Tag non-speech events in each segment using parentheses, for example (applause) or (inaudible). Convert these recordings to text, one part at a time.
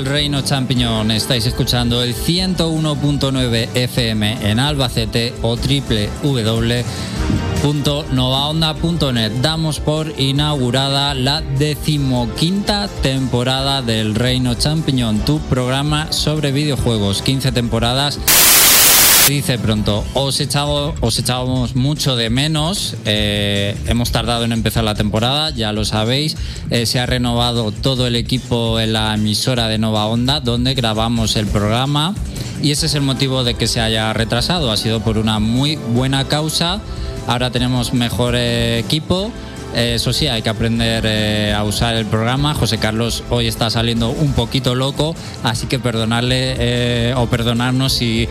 Al Reino Champiñón. Estáis escuchando el 101.9 FM en Albacete o www.novaonda.net. Damos por inaugurada la decimoquinta temporada del Reino Champiñón, tu programa sobre videojuegos. 15 temporadas dice pronto, os, echado, os echábamos mucho de menos, eh, hemos tardado en empezar la temporada, ya lo sabéis, eh, se ha renovado todo el equipo en la emisora de Nova Onda, donde grabamos el programa, y ese es el motivo de que se haya retrasado, ha sido por una muy buena causa, ahora tenemos mejor eh, equipo, eso sí, hay que aprender eh, a usar el programa. José Carlos hoy está saliendo un poquito loco, así que perdonarle eh, o perdonarnos si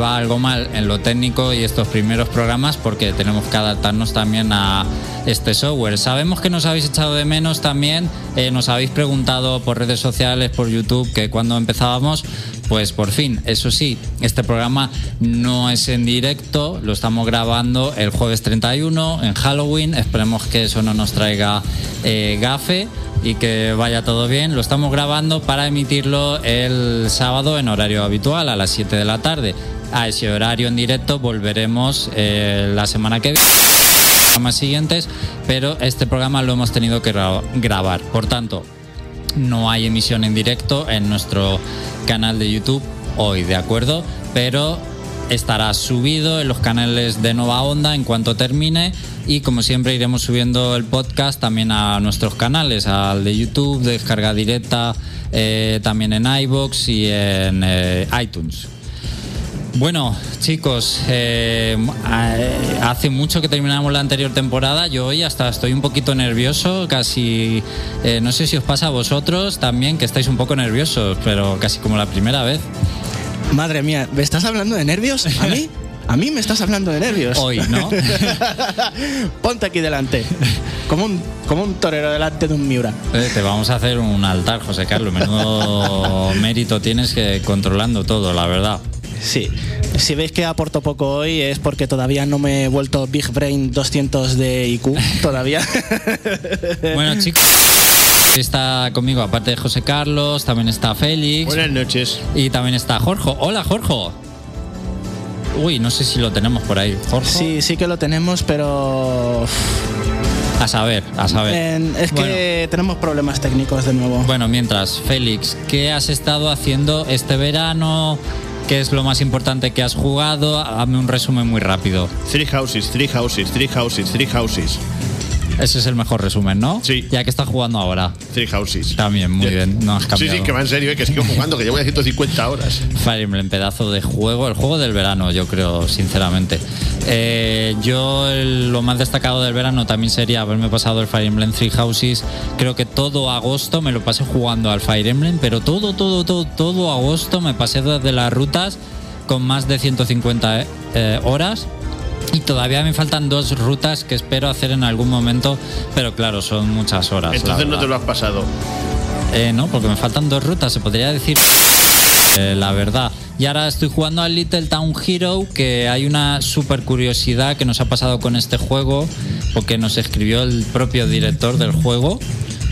va algo mal en lo técnico y estos primeros programas, porque tenemos que adaptarnos también a este software. Sabemos que nos habéis echado de menos también, nos habéis preguntado por redes sociales, por YouTube, que cuando empezábamos, pues por fin, eso sí, este programa no es en directo, lo estamos grabando el jueves 31 en Halloween, esperemos que eso no nos traiga eh, gafe y que vaya todo bien. Lo estamos grabando para emitirlo el sábado en horario habitual a las 7 de la tarde. A ese horario en directo volveremos eh, la semana que viene, más siguientes, pero este programa lo hemos tenido que grabar. Por tanto, no hay emisión en directo en nuestro canal de YouTube hoy, ¿de acuerdo? Pero estará subido en los canales de Nova Onda en cuanto termine y como siempre iremos subiendo el podcast también a nuestros canales, al de YouTube, de descarga directa, eh, también en iBox y en eh, iTunes. Bueno, chicos, eh, hace mucho que terminamos la anterior temporada. Yo hoy hasta estoy un poquito nervioso, casi. no sé si os pasa a vosotros también que estáis un poco nerviosos, pero casi como la primera vez. Madre mía, ¿me estás hablando de nervios? ¿A mí? A mí me estás hablando de nervios. Hoy, ¿no? (laughs) Ponte aquí delante. Como un, como un torero delante de un Miura. Eh, te vamos a hacer un altar, José Carlos. Menudo (laughs) mérito tienes que controlando todo, la verdad. Sí. Si veis que aporto poco hoy es porque todavía no me he vuelto Big Brain 200 de IQ. Todavía. (laughs) bueno, chicos. Está conmigo, aparte de José Carlos, también está Félix. Buenas noches. Y también está Jorge. Hola, Jorge. Uy, no sé si lo tenemos por ahí. Jorge. Sí, sí que lo tenemos, pero. A saber, a saber. es que tenemos problemas técnicos de nuevo. Bueno, mientras, Félix, ¿qué has estado haciendo este verano? ¿Qué es lo más importante que has jugado? Hazme un resumen muy rápido. Three houses, three houses, three houses, three houses. Ese es el mejor resumen, ¿no? Sí. Ya que estás jugando ahora. Three Houses. También, muy bien. No has cambiado. Sí, sí, que va en serio, ¿eh? que sigo jugando, que llevo ya 150 horas. Fire Emblem, pedazo de juego. El juego del verano, yo creo, sinceramente. Eh, yo lo más destacado del verano también sería haberme pasado el Fire Emblem Three Houses. Creo que todo agosto me lo pasé jugando al Fire Emblem, pero todo, todo, todo, todo agosto me pasé desde las rutas con más de 150 eh, horas y todavía me faltan dos rutas que espero hacer en algún momento, pero claro, son muchas horas. Entonces no te lo has pasado. Eh, no, porque me faltan dos rutas, se podría decir eh, la verdad. Y ahora estoy jugando al Little Town Hero, que hay una super curiosidad que nos ha pasado con este juego, porque nos escribió el propio director del juego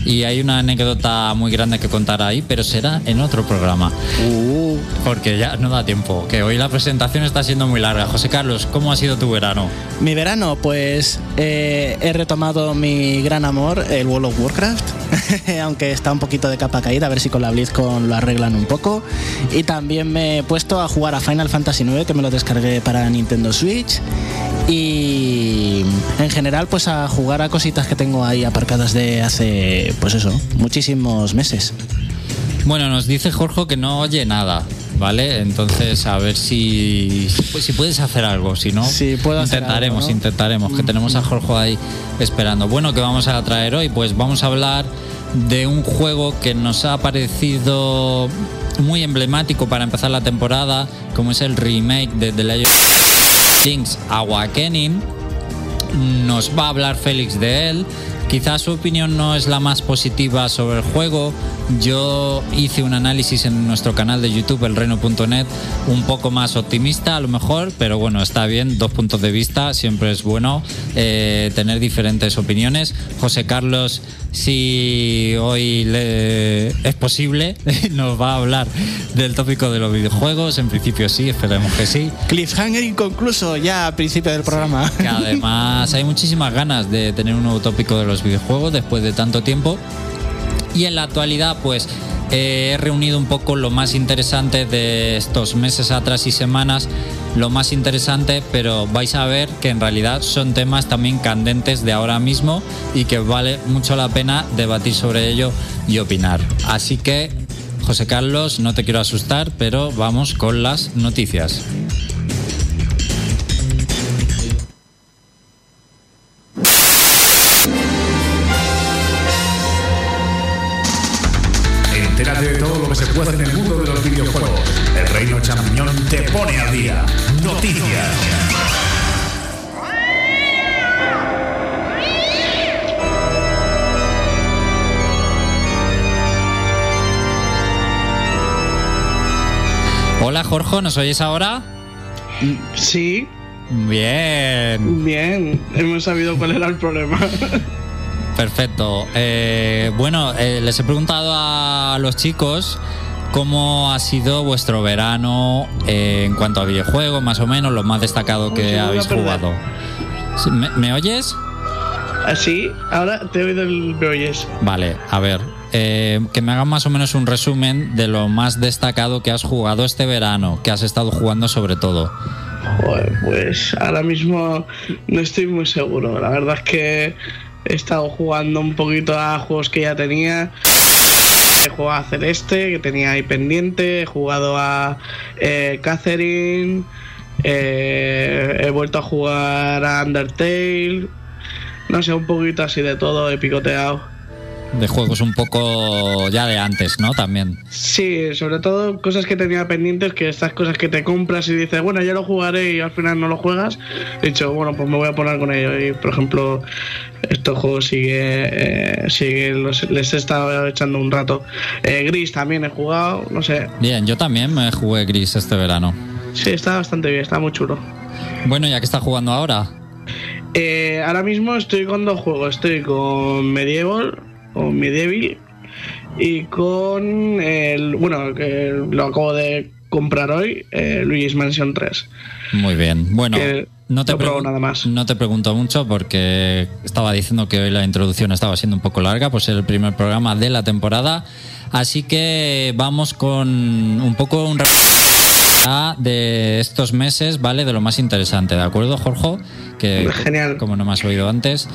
y hay una anécdota muy grande que contar ahí, pero será en otro programa. Uh. Porque ya no da tiempo, que hoy la presentación está siendo muy larga. José Carlos, ¿cómo ha sido tu verano? Mi verano, pues eh, he retomado mi gran amor, el World of Warcraft, (laughs) aunque está un poquito de capa caída, a ver si con la BlizzCon lo arreglan un poco. Y también me he puesto a jugar a Final Fantasy IX, que me lo descargué para Nintendo Switch. Y en general, pues a jugar a cositas que tengo ahí aparcadas de hace pues eso, muchísimos meses. Bueno, nos dice Jorge que no oye nada, ¿vale? Entonces, a ver si, si puedes hacer algo, si no, puedo intentaremos, intentaremos, que tenemos a Jorge ahí esperando. Bueno, ¿qué vamos a traer hoy? Pues vamos a hablar de un juego que nos ha parecido muy emblemático para empezar la temporada, como es el remake de The Legend of Things Awakening. Nos va a hablar Félix de él Quizás su opinión no es la más positiva sobre el juego. Yo hice un análisis en nuestro canal de YouTube, elreino.net, un poco más optimista a lo mejor, pero bueno, está bien, dos puntos de vista, siempre es bueno eh, tener diferentes opiniones. José Carlos si hoy le es posible, (laughs) nos va a hablar del tópico de los videojuegos. En principio sí, esperemos que sí. Cliffhanger inconcluso ya a principio del programa. Que además hay muchísimas ganas de tener un nuevo tópico de los videojuegos después de tanto tiempo. Y en la actualidad, pues he reunido un poco lo más interesante de estos meses atrás y semanas, lo más interesante, pero vais a ver que en realidad son temas también candentes de ahora mismo y que vale mucho la pena debatir sobre ello y opinar. Así que, José Carlos, no te quiero asustar, pero vamos con las noticias. Champiñón te pone al día. Noticias. Hola Jorge, ¿nos oyes ahora? Sí, Bien, bien, hemos sabido cuál era el problema. perfecto. Eh, bueno, eh, les he preguntado a los chicos cómo ha sido vuestro verano eh, en cuanto a videojuegos, más o menos, lo más destacado que habéis jugado. Sí, ¿Me, me oyes? Así, ahora te oído el me oyes. Vale, a ver. eh, que me hagan más o menos un resumen de lo más destacado que has jugado este verano, que has estado jugando sobre todo. Joder, pues ahora mismo no estoy muy seguro. La verdad es que he estado jugando un poquito a juegos que ya tenía. He jugado a Celeste, que tenía ahí pendiente. He jugado a eh, Catherine. eh, he vuelto a jugar a Undertale. No sé, un poquito así de todo, he picoteado. De juegos un poco ya de antes, ¿no? También. Sí, sobre todo cosas que tenía pendientes, que estas cosas que te compras y dices, bueno, ya lo jugaré y al final no lo juegas. He dicho, bueno, pues me voy a poner con ello. Y por ejemplo, estos juegos sigue, eh, sigue los- les he estado echando un rato. Eh, Gris también he jugado, no sé. Bien, yo también me jugué Gris este verano. Sí, está bastante bien, está muy chulo. Bueno, ya que está jugando ahora. Eh, ahora mismo estoy con dos juegos. Estoy con Medieval, o Medieval, y con el. Bueno, que lo acabo de comprar hoy, eh, Luigi's Mansion 3. Muy bien. Bueno, Que no te, no nada más. no te pregunto mucho porque estaba diciendo que hoy la introducción estaba siendo un poco larga, pues es el primer programa de la temporada. Así que vamos con un poco un de estos meses, ¿vale? De lo más interesante, ¿de acuerdo, Jorge? Que Genial. como no me has oído antes.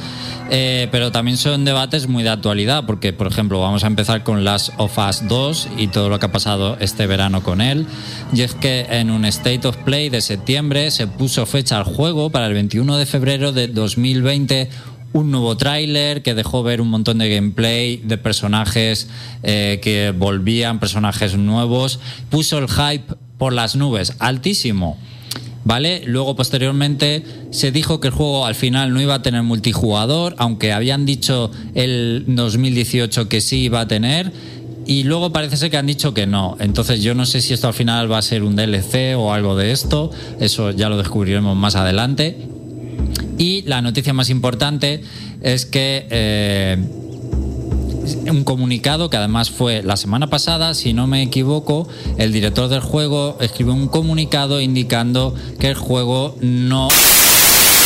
Eh, pero también son debates muy de actualidad, porque, por ejemplo, vamos a empezar con Last of Us 2 y todo lo que ha pasado este verano con él. Y es que en un State of Play de septiembre se puso fecha al juego para el 21 de febrero de 2020 un nuevo tráiler que dejó ver un montón de gameplay de personajes eh, que volvían, personajes nuevos, puso el hype por las nubes, altísimo. ¿Vale? Luego, posteriormente, se dijo que el juego al final no iba a tener multijugador, aunque habían dicho el 2018 que sí iba a tener. Y luego parece ser que han dicho que no. Entonces yo no sé si esto al final va a ser un DLC o algo de esto. Eso ya lo descubriremos más adelante. Y la noticia más importante es que eh, un comunicado que además fue la semana pasada, si no me equivoco, el director del juego escribió un comunicado indicando que el juego no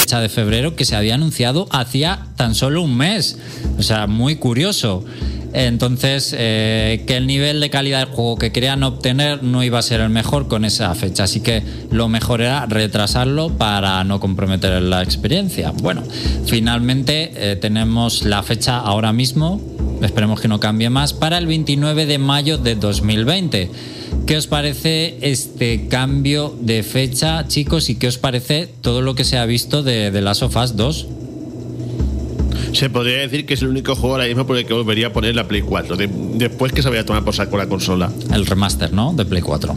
fecha de febrero que se había anunciado hacía tan solo un mes. O sea, muy curioso. Entonces, eh, que el nivel de calidad del juego que querían obtener no iba a ser el mejor con esa fecha. Así que lo mejor era retrasarlo para no comprometer la experiencia. Bueno, finalmente eh, tenemos la fecha ahora mismo, esperemos que no cambie más, para el 29 de mayo de 2020. ¿Qué os parece este cambio de fecha, chicos? ¿Y qué os parece todo lo que se ha visto de, de Last of Us 2? Se podría decir que es el único juego ahora mismo por el que volvería a poner la Play 4. de- después que se vaya a tomar por saco la consola. El remaster, ¿no? De Play 4.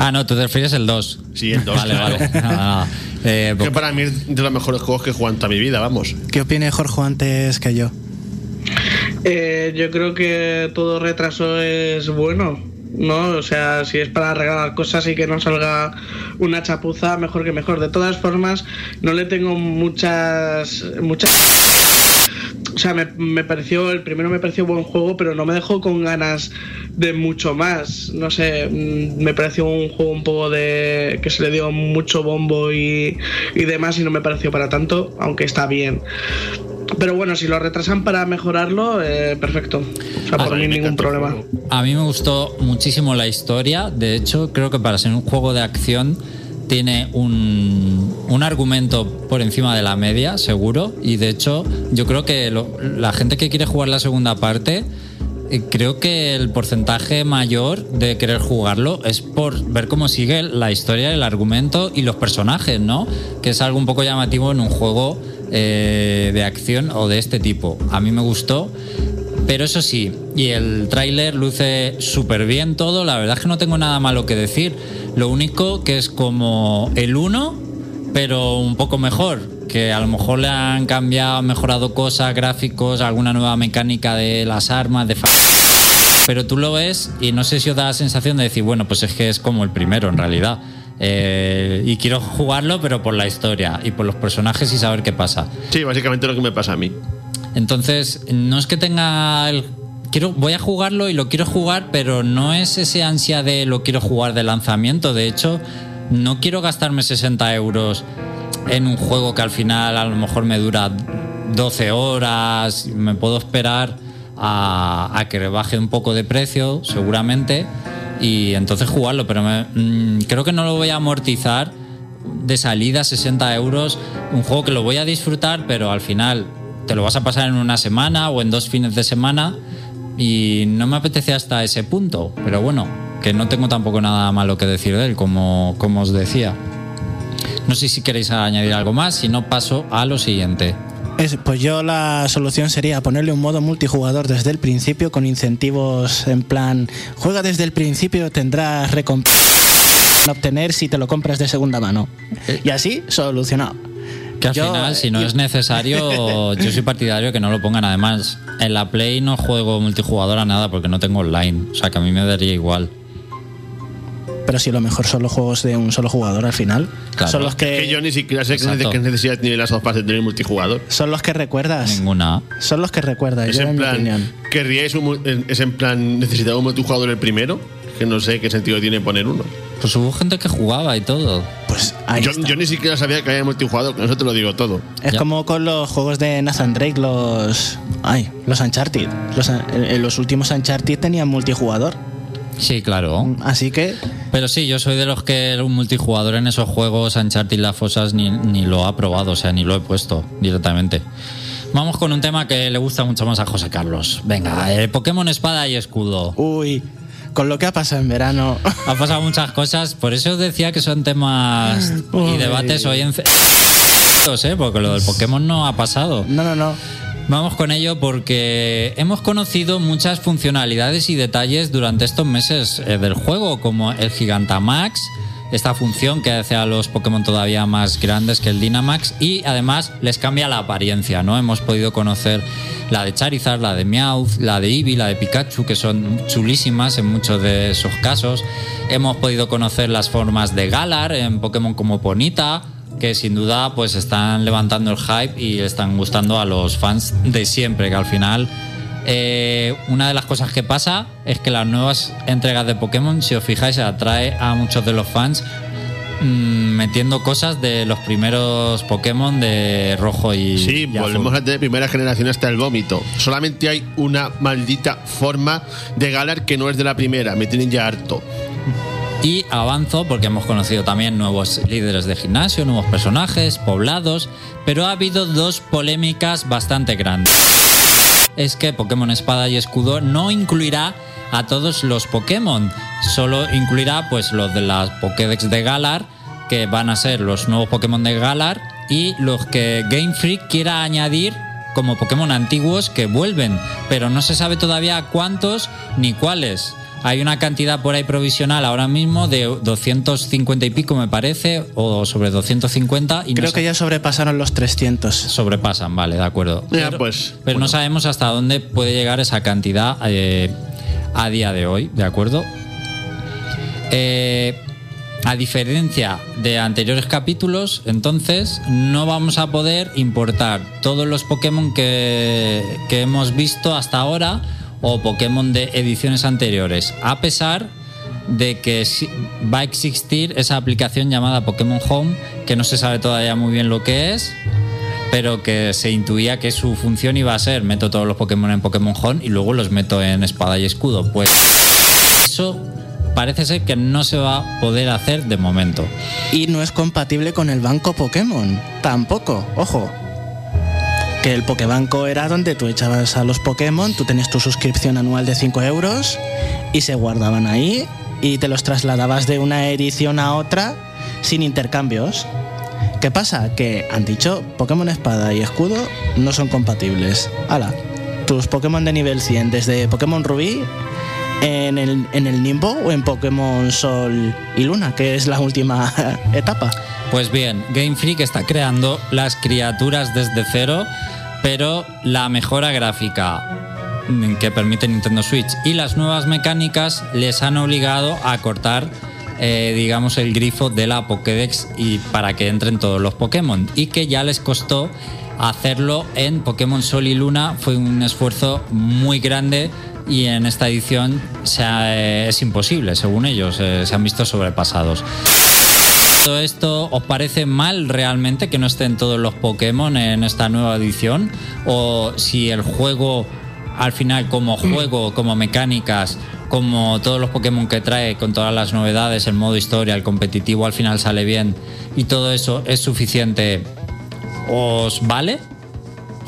Ah, no, tú te refieres el 2. Sí, el 2, Vale, claro. vale. No, no, no. Eh, Que Poké- para mí es de los mejores juegos que he jugado en toda mi vida, vamos. ¿Qué opine Jorge antes que yo? Eh, yo creo que todo retraso es bueno, ¿no? O sea, si es para regalar cosas y que no salga una chapuza, mejor que mejor. De todas formas, no le tengo muchas. muchas o sea, me, me pareció, el primero me pareció buen juego, pero no me dejó con ganas de mucho más. No sé, mm, me pareció un juego un poco de. que se le dio mucho bombo y, y demás, y no me pareció para tanto, aunque está bien. Pero bueno, si lo retrasan para mejorarlo, eh, perfecto. O sea, por mí ningún problema. A mí me gustó muchísimo la historia. De hecho, creo que para ser un juego de acción tiene un, un argumento por encima de la media, seguro. Y de hecho, yo creo que lo- la gente que quiere jugar la segunda parte, eh, creo que el porcentaje mayor de querer jugarlo es por ver cómo sigue la historia, el argumento y los personajes, ¿no? Que es algo un poco llamativo en un juego eh, de acción o de este tipo. A mí me gustó. Pero eso sí, y el tráiler luce súper bien todo, la verdad es que no tengo nada malo que decir. Lo único que es como el 1, pero un poco mejor, que a lo mejor le han cambiado, mejorado cosas, gráficos, alguna nueva mecánica de las armas, de... Pero tú lo ves y no sé si os da la sensación de decir, bueno, pues es que es como el primero en realidad. Eh, y quiero jugarlo, pero por la historia y por los personajes y saber qué pasa. Sí, básicamente lo que me pasa a mí. Entonces, no es que tenga el. Quiero, voy a jugarlo y lo quiero jugar, pero no es ese ansia de lo quiero jugar de lanzamiento. De hecho, no quiero gastarme 60 euros en un juego que al final a lo mejor me dura 12 horas. Me puedo esperar a, a que baje un poco de precio, seguramente, y entonces jugarlo. Pero me- mm, creo que no lo voy a amortizar de salida 60 euros, un juego que lo voy a disfrutar, pero al final te lo vas a pasar en una semana o en dos fines de semana y no me apetece hasta ese punto, pero bueno, que no tengo tampoco nada malo que decir de él, como, como os decía. No sé si queréis añadir algo más, si no paso a lo siguiente. Es- pues yo la solución sería ponerle un modo multijugador desde el principio con incentivos en plan, juega desde el principio, tendrás recompensas a obtener si te lo compras de segunda mano. Y así, solucionado. Que al Yo, final, si no yo- es necesario, (laughs) yo soy partidario que no lo pongan. Además, en la Play no juego multijugador a nada porque no tengo online. O sea, que a mí me daría igual. Pero si lo mejor son los juegos de un solo jugador al final. Claro. Son los que, Que yo ni siquiera sé Exacto. qué necesidad tiene las sofás de tener multijugador. son los que recuerdas. Ninguna. Son los que recuerdas, Es yo en en mi plan, opinión. ¿querríais un, es en plan, necesitaba un multijugador el primero? Que no sé qué sentido tiene poner uno. Pues hubo gente que jugaba y todo. Pues ahí Yo, está. yo ni siquiera sabía que había multijugador, con eso te lo digo todo. Es Ya. como con los juegos de Nathan Drake, los. Ay, los Uncharted. Los, los últimos Uncharted tenían multijugador. Sí, claro. Así que. Pero sí, yo soy de los que un multijugador en esos juegos, Uncharted y las fosas, ni, ni lo ha probado, o sea, ni lo he puesto directamente. Vamos con un tema que le gusta mucho más a José Carlos. Venga, eh, Pokémon Espada y Escudo. Uy, con lo que ha pasado en verano. Ha pasado muchas cosas, por eso os decía que son temas y debates hoy en... ¿eh? Porque lo del Pokémon no ha pasado. No, no, no. Vamos con ello porque hemos conocido muchas funcionalidades y detalles durante estos meses eh, del juego, como el Gigantamax, esta función que hace a los Pokémon todavía más grandes que el Dynamax y además les cambia la apariencia, ¿no? Hemos podido conocer la de Charizard, la de Meowth, la de Eevee, la de Pikachu, que son chulísimas en muchos de esos casos. Hemos podido conocer las formas de Galar en Pokémon como Ponita, que sin duda pues están levantando el hype y están gustando a los fans de siempre, que al final eh, una de las cosas que pasa es que las nuevas entregas de Pokémon, si os fijáis, atrae a muchos de los fans mm, metiendo cosas de los primeros Pokémon de rojo y, Sí, y azul. volvemos a tener primera generación hasta el vómito. Solamente hay una maldita forma de Galar que no es de la primera. Me tienen ya harto. Y avanzo porque hemos conocido también nuevos líderes de gimnasio, nuevos personajes, poblados, pero ha habido dos polémicas bastante grandes. Es que Pokémon Espada y Escudo no incluirá a todos los Pokémon, solo incluirá pues los de las Pokédex de Galar, que van a ser los nuevos Pokémon de Galar, y los que Game Freak quiera añadir como Pokémon antiguos que vuelven, pero no se sabe todavía cuántos ni cuáles. Hay una cantidad por ahí provisional ahora mismo de 250 y pico, me parece, o sobre 250. Y Creo que ya sobrepasaron los 300. sobrepasan, vale, de acuerdo. Ya, pero pues, pero no sabemos hasta dónde puede llegar esa cantidad eh, a día de hoy, ¿de acuerdo? Eh, a diferencia de anteriores capítulos, entonces no vamos a poder importar todos los Pokémon que, que hemos visto hasta ahora o Pokémon de ediciones anteriores, a pesar de que va a existir esa aplicación llamada Pokémon Home, que no se sabe todavía muy bien lo que es, pero que se intuía que su función iba a ser meto todos los Pokémon en Pokémon Home y luego los meto en espada y escudo. Pues eso parece ser que no se va a poder hacer de momento. Y no es compatible con el banco Pokémon. Tampoco, ojo. Que el Pokébanco era donde tú echabas a los Pokémon, tú tenías tu suscripción anual de 5 euros y se guardaban ahí y te los trasladabas de una edición a otra sin intercambios. ¿Qué pasa? Que han dicho Pokémon Espada y Escudo no son compatibles. Hala, tus Pokémon de nivel 100 desde Pokémon Rubí en el, en el Nimbo o en Pokémon Sol y Luna, que es la última (laughs) etapa. Pues bien, Game Freak está creando las criaturas desde cero, pero la mejora gráfica que permite Nintendo Switch y las nuevas mecánicas les han obligado a cortar, eh, digamos, el grifo de la Pokédex y para que entren todos los Pokémon y que ya les costó hacerlo en Pokémon Sol y Luna fue un esfuerzo muy grande y en esta edición se ha- eh, es imposible, según ellos, eh, se han visto sobrepasados. ¿Todo esto os parece mal realmente que no estén todos los Pokémon en esta nueva edición? ¿O si el juego, al final, como juego, como mecánicas, como todos los Pokémon que trae, con todas las novedades, el modo historia, el competitivo, al final sale bien y todo eso es suficiente, ¿os vale?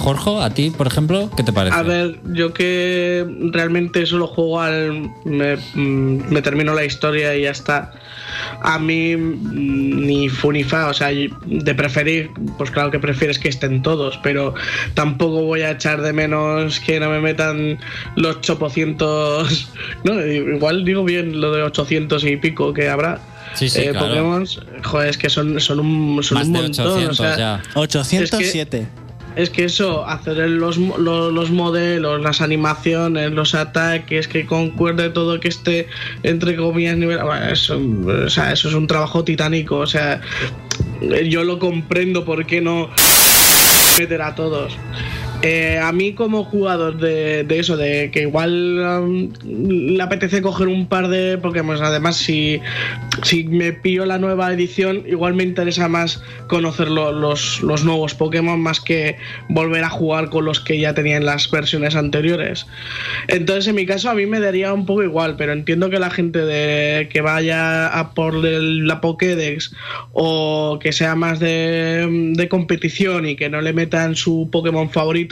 Jorge, a ti, por ejemplo, ¿qué te parece? A ver, yo que realmente solo juego al. Me, mm, me termino la historia y ya está. A mí mm, ni fu ni fa, o sea, de preferir, pues claro que prefieres que estén todos, pero tampoco voy a echar de menos que no me metan los 800. (laughs) No, igual digo bien lo de 800 y pico que habrá. Sí, sí, eh, claro. Pokémon, joder, es que son, son un, son Más un de montón. 800 o sea, ya. 807. es que eso, hacer los, mo- lo- los, modelos, las animaciones, los ataques, que concuerde todo que esté entre comillas nivel. bueno, eso, o sea, eso es un trabajo titánico. O sea, yo lo comprendo por qué no meter a todos. Eh, a mí como jugador de, de eso, de que igual um, le apetece coger un par de Pokémon, además si, si me pillo la nueva edición, igual me interesa más conocer lo- los, los nuevos Pokémon más que volver a jugar con los que ya tenía en las versiones anteriores. Entonces en mi caso a mí me daría un poco igual, pero entiendo que la gente de, que vaya a por la Pokédex o que sea más de, de competición y que no le metan su Pokémon favorito,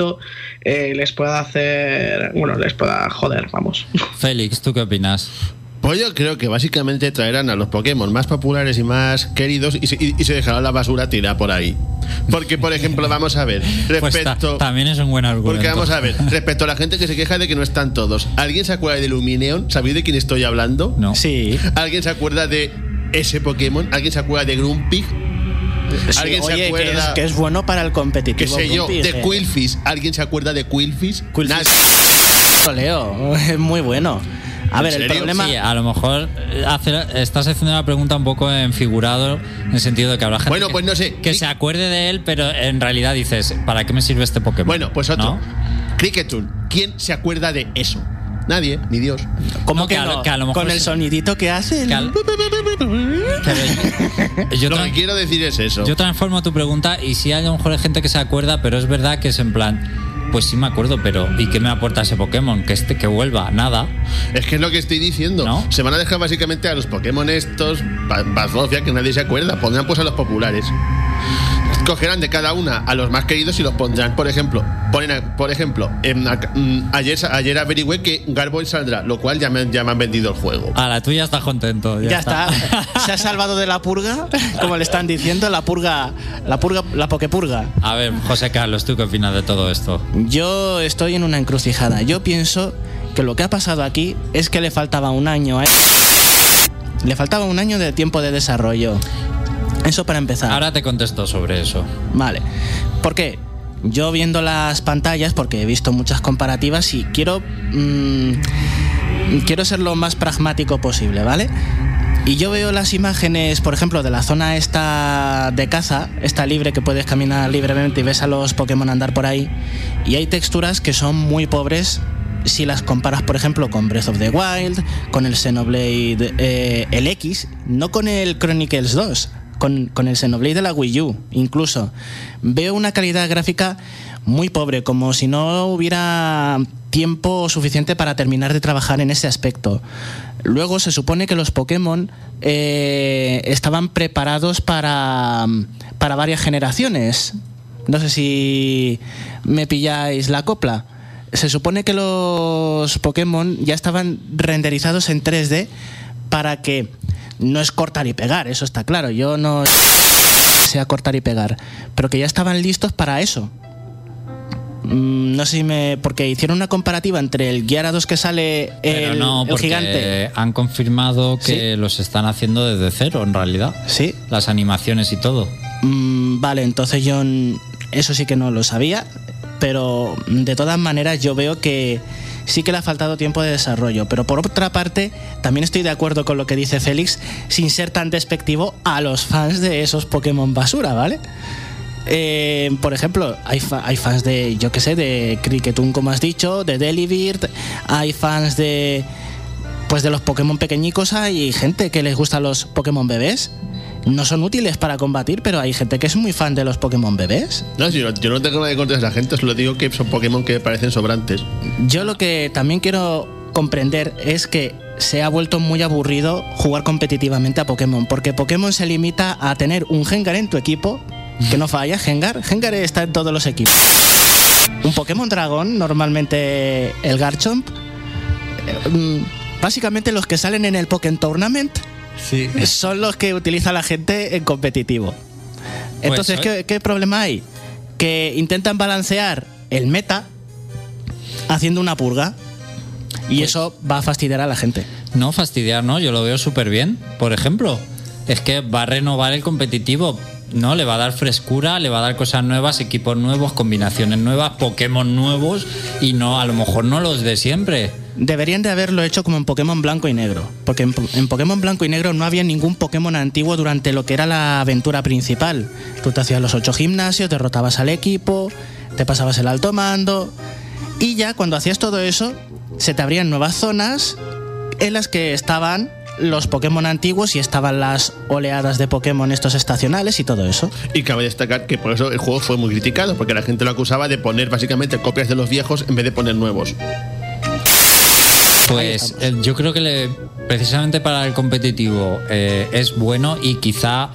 eh, les pueda hacer, bueno, les pueda joder, vamos. (laughs) Félix, ¿tú qué opinas? Pues yo creo que básicamente traerán a los Pokémon más populares y más queridos y se, y- y se dejará la basura tirada por ahí. Porque, por ejemplo, (laughs) vamos a ver, Pues ta- respecto... también es un buen argumento. Porque vamos a ver, (laughs) respecto a la gente que se queja de que no están todos, ¿alguien se acuerda de Lumineon? ¿Sabéis de quién estoy hablando? No. Sí. ¿Alguien se acuerda de ese Pokémon? ¿Alguien se acuerda de Grumpig? Sí, ¿Alguien se oye, que acuerda? es, que es bueno para el ¿Qué competitivo. sé yo? Grumpy, De eh. Quillfish. ¿Alguien se acuerda de Quillfish? Quillfish. Leo, (laughs) es muy bueno. A ¿En ver, el serio? problema. Sí, a lo mejor eh, hace- estás haciendo la pregunta un poco en figurado, en el sentido de que habrá gente Bueno, que, pues no sé. que se acuerde de él, pero en realidad dices, ¿para qué me sirve este Pokémon? Bueno, pues otro. ¿No? ¿Quién se acuerda de eso? Nadie, ni Dios. ¿Cómo No, que, que a lo- no? que a lo mejor Con el sonidito que hace. el- Que al- pero yo, Lo que quiero decir es eso. yo transformo tu pregunta y sí a lo mejor hay gente que se acuerda, pero es verdad que es en plan, pues sí me acuerdo, pero ¿y qué me aporta ese Pokémon? Que este que vuelva, nada. Es que es lo que estoy diciendo. ¿No? Se van a dejar básicamente a los Pokémon estos, ba- bazofia, que nadie se acuerda. Pondrán pues a los populares. Cogerán de cada una a los más queridos y los pondrán, por ejemplo, ponen a- por ejemplo, en- a- mm, ayer, ayer averigüé que Garboy saldrá, lo cual ya me, ya me han vendido el juego. A la tuya estás contento. Ya, Ya está. Se ha salvado de la purga, como le están diciendo, la purga, la purga, la pokepurga. A ver, José Carlos, ¿tú qué opinas de todo esto? Yo estoy en una encrucijada. Yo pienso que lo que ha pasado aquí es que le faltaba un año a le faltaba un año de tiempo de desarrollo. Eso para empezar. Ahora te contesto sobre eso. Vale. ¿Por qué? Yo viendo las pantallas, porque he visto muchas comparativas y quiero. mm, quiero ser lo más pragmático posible, ¿vale? Y yo veo las imágenes, por ejemplo, de la zona esta de caza, esta libre que puedes caminar libremente y ves a los Pokémon andar por ahí. Y hay texturas que son muy pobres si las comparas, por ejemplo, con Breath of the Wild, con el Xenoblade, eh, el X, no con el Chronicles 2, con, con el Xenoblade de la Wii U, incluso. Veo una calidad gráfica muy pobre, como si no hubiera tiempo suficiente para terminar de trabajar en ese aspecto. Luego se supone que los Pokémon eh, estaban preparados para, para varias generaciones. No sé si me pilláis la copla. Se supone que los Pokémon ya estaban renderizados en 3D para que no es cortar y pegar, eso está claro. Yo no sea cortar y pegar, pero que ya estaban listos para eso. Mm, No sé si me. Porque hicieron una comparativa entre el Gyarados que sale Pero el, no, el gigante. han confirmado que Sí. los están haciendo desde cero, en realidad. Sí. Las animaciones y todo. Mm, vale, entonces yo eso sí que no lo sabía, pero de todas maneras yo veo que sí que le ha faltado tiempo de desarrollo. Pero por otra parte, también estoy de acuerdo con lo que dice Félix, sin ser tan despectivo a los fans de esos Pokémon basura, ¿vale? Eh, por ejemplo, hay, fa- hay fans de, yo que sé, de Cricketun, como has dicho, de Delibird, hay fans de, pues de los Pokémon pequeñicos, hay gente que les gusta los Pokémon bebés. No son útiles para combatir, pero hay gente que es muy fan de los Pokémon bebés. No, si yo, yo no tengo nada contra esa gente, solo digo que son Pokémon que parecen sobrantes. Yo lo que también quiero comprender es que se ha vuelto muy aburrido jugar competitivamente a Pokémon, porque Pokémon se limita a tener un Gengar en tu equipo, que no falla, Gengar. Gengar está en todos los equipos. Un Pokémon Dragón, normalmente el Garchomp. eh, mm, Básicamente los que salen en el Pokémon Tournament Sí. son los que utiliza la gente en competitivo. Entonces, Pues, ¿qué, qué problema hay? Que intentan balancear el meta haciendo una purga. Y Pues- eso va a fastidiar a la gente. No fastidiar, ¿no? Yo lo veo súper bien. Por ejemplo, es que va a renovar el competitivo. ¿No? Le va a dar frescura, le va a dar cosas nuevas, equipos nuevos, combinaciones nuevas, Pokémon nuevos y no, a lo mejor no los de siempre. Deberían de haberlo hecho como en Pokémon Blanco y Negro. Porque en, en Pokémon Blanco y Negro no había ningún Pokémon antiguo durante lo que era la aventura principal. Tú te hacías los ocho gimnasios, derrotabas al equipo, te pasabas el alto mando. Y ya cuando hacías todo eso, se te abrían nuevas zonas en las que estaban los Pokémon antiguos y estaban las oleadas de Pokémon estos estacionales y todo eso. Y cabe destacar que por eso el juego fue muy criticado, porque la gente lo acusaba de poner básicamente copias de los viejos en vez de poner nuevos. Pues eh, yo creo que le- precisamente para el competitivo eh, es bueno y quizá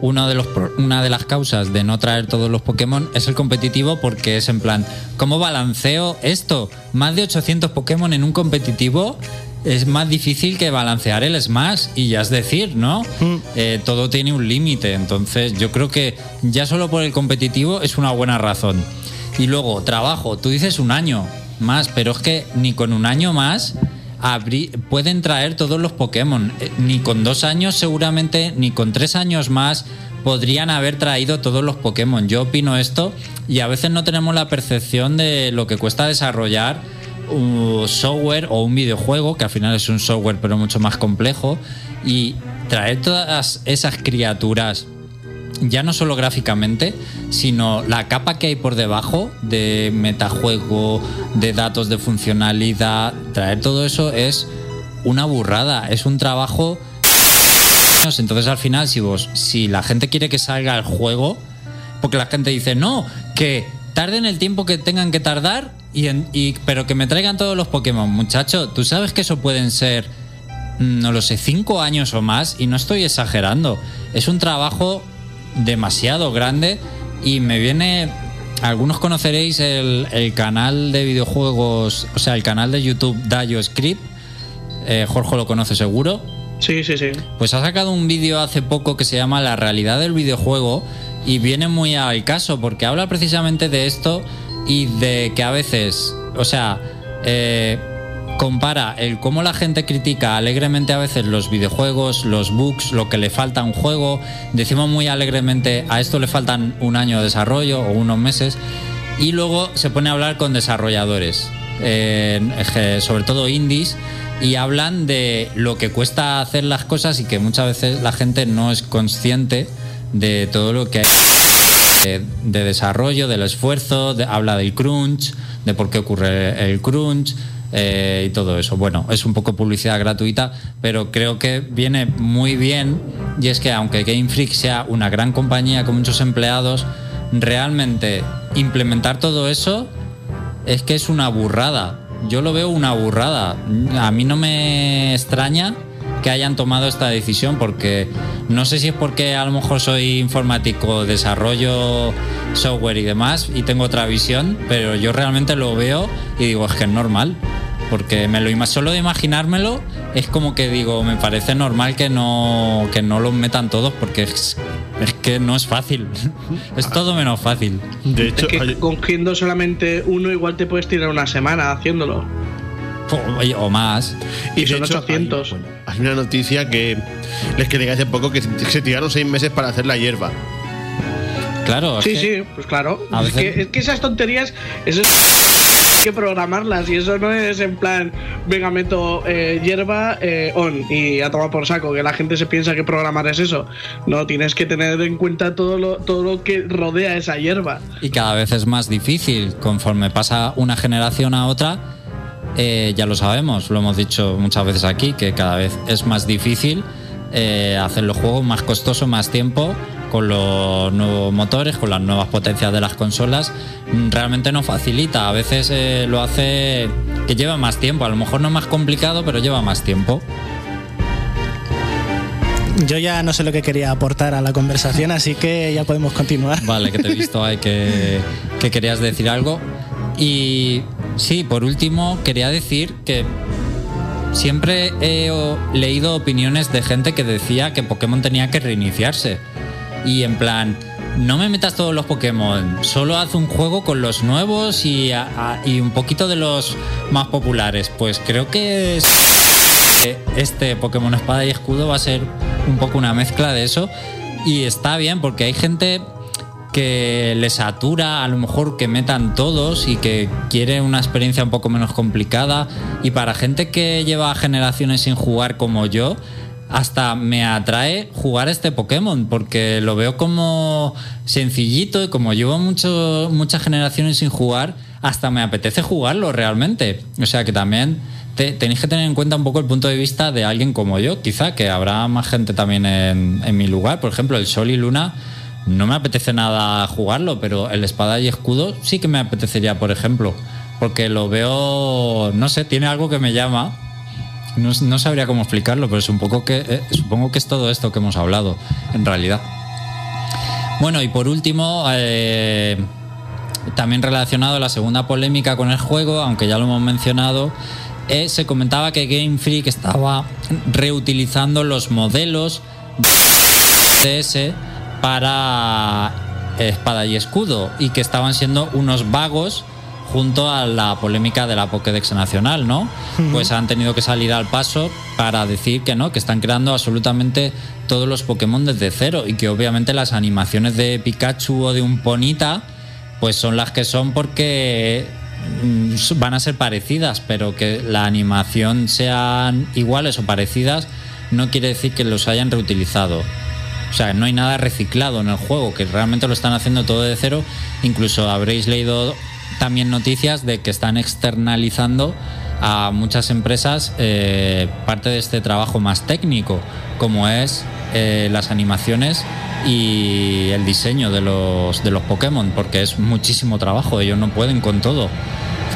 uno de los, una de las causas de no traer todos los Pokémon es el competitivo porque es en plan, ¿cómo balanceo esto? Más de 800 Pokémon en un competitivo es más difícil que balancear el Smash y ya es decir, ¿no? Eh, todo tiene un límite, entonces yo creo que ya solo por el competitivo es una buena razón. Y luego, trabajo, tú dices un año más, pero es que ni con un año más pueden traer todos los Pokémon. Eh, Ni con dos años seguramente, ni con tres años más podrían haber traído todos los Pokémon. Yo opino esto y a veces no tenemos la percepción de lo que cuesta desarrollar un software o un videojuego, que al final es un software pero mucho más complejo, y traer todas esas criaturas ya no solo gráficamente, sino la capa que hay por debajo de metajuego, de datos de funcionalidad, traer todo eso es una burrada, es un trabajo (laughs) entonces al final si vos si la gente quiere que salga el juego, porque la gente dice, "No, que tarden el tiempo que tengan que tardar y, en- y- pero que me traigan todos los Pokémon, muchacho, tú sabes que eso pueden ser mm, no lo sé, cinco años o más, y no estoy exagerando. Es un trabajo demasiado grande y me viene. Algunos conoceréis el, el canal de videojuegos, o sea, el canal de YouTube Dayo Script. Eh, Jorge lo conoce seguro. Sí, sí, sí. Pues ha sacado un vídeo hace poco que se llama La realidad del videojuego y viene muy al caso porque habla precisamente de esto y de que a veces, o sea, eh, compara el cómo la gente critica alegremente a veces los videojuegos, los bugs, lo que le falta a un juego. Decimos muy alegremente a esto le faltan un año de desarrollo o unos meses. Y luego se pone a hablar con desarrolladores, eh, sobre todo indies, y hablan de lo que cuesta hacer las cosas y que muchas veces la gente no es consciente de todo lo que hay de, de desarrollo, del esfuerzo, de- habla del crunch, de por qué ocurre el crunch eh, y todo eso. Bueno, es un poco publicidad gratuita, pero creo que viene muy bien y es que aunque Game Freak sea una gran compañía con muchos empleados, realmente implementar todo eso es que es una burrada. Yo lo veo una burrada. A mí no me extraña que hayan tomado esta decisión porque no sé si es porque a lo mejor soy informático, desarrollo software y demás y tengo otra visión, pero yo realmente lo veo y digo es que es normal. Porque me lo solo de imaginármelo es como que digo, me parece normal que no, que no los metan todos porque es, es que no es fácil. (laughs) es todo menos fácil. De Es hecho, que oye, cogiendo solamente uno, igual te puedes tirar una semana haciéndolo. O, o más. Y son hecho, 800. Hay, bueno, hay una noticia que les quedé hace poco que se- que se tiraron seis meses para hacer la hierba. Claro. es Sí, que- sí, pues claro. Es que, es que esas tonterías, eso es hay que programarlas y eso no es en plan, venga, meto eh, hierba eh, on y a tomar por saco, que la gente se piensa que programar es eso. No, tienes que tener en cuenta todo lo, todo lo que rodea esa hierba. Y cada vez es más difícil. Conforme pasa una generación a otra, eh, ya lo sabemos, lo hemos dicho muchas veces aquí, que cada vez es más difícil eh, hacer los juegos más costoso, más tiempo, con los nuevos motores, con las nuevas potencias de las consolas. Mm, Realmente no facilita. A veces eh, lo hace que lleva más tiempo. A lo mejor no más complicado, pero lleva más tiempo. Yo ya no sé lo que quería aportar a la conversación, así que ya podemos continuar. Vale, que te he visto ahí que, que querías decir algo. Y sí, por último, quería decir que siempre he leído opiniones de gente que decía que Pokémon tenía que reiniciarse. Y en plan, no me metas todos los Pokémon, solo haz un juego con los nuevos y, un poquito de los más populares. Pues creo que es- este Pokémon Espada y Escudo va a ser un poco una mezcla de eso. Y está bien, porque hay gente que le satura, a lo mejor que metan todos y que quiere una experiencia un poco menos complicada. Y para gente que lleva generaciones sin jugar como yo, hasta me atrae jugar este Pokémon, porque lo veo como sencillito y como llevo mucho, muchas generaciones sin jugar, hasta me apetece jugarlo realmente. O sea que también te- tenéis que tener en cuenta un poco el punto de vista de alguien como yo, quizá, que habrá más gente también en, en mi lugar. Por ejemplo, el Sol y Luna no me apetece nada jugarlo, pero el espada y escudo sí que me apetecería, por ejemplo, porque lo veo, no sé, tiene algo que me llama. No, sabría cómo explicarlo, pero es un poco que eh, supongo que es todo esto que hemos hablado, en realidad. Bueno, y por último, eh, también relacionado a la segunda polémica con el juego, aunque ya lo hemos mencionado, eh, se comentaba que Game Freak estaba reutilizando los modelos de DS para espada y escudo y que estaban siendo unos vagos junto a la polémica de la Pokédex nacional, ¿no? Pues han tenido que salir al paso para decir que no, que están creando absolutamente todos los Pokémon desde cero y que obviamente las animaciones de Pikachu o de un Ponita pues son las que son porque mm, van a ser parecidas, pero que la animación sean iguales o parecidas no quiere decir que los hayan reutilizado. O sea, no hay nada reciclado en el juego, que realmente lo están haciendo todo de cero. Incluso habréis leído también noticias de que están externalizando a muchas empresas eh, parte de este trabajo más técnico, como es eh, las animaciones y el diseño de los, de los Pokémon, porque es muchísimo trabajo, ellos no pueden con todo.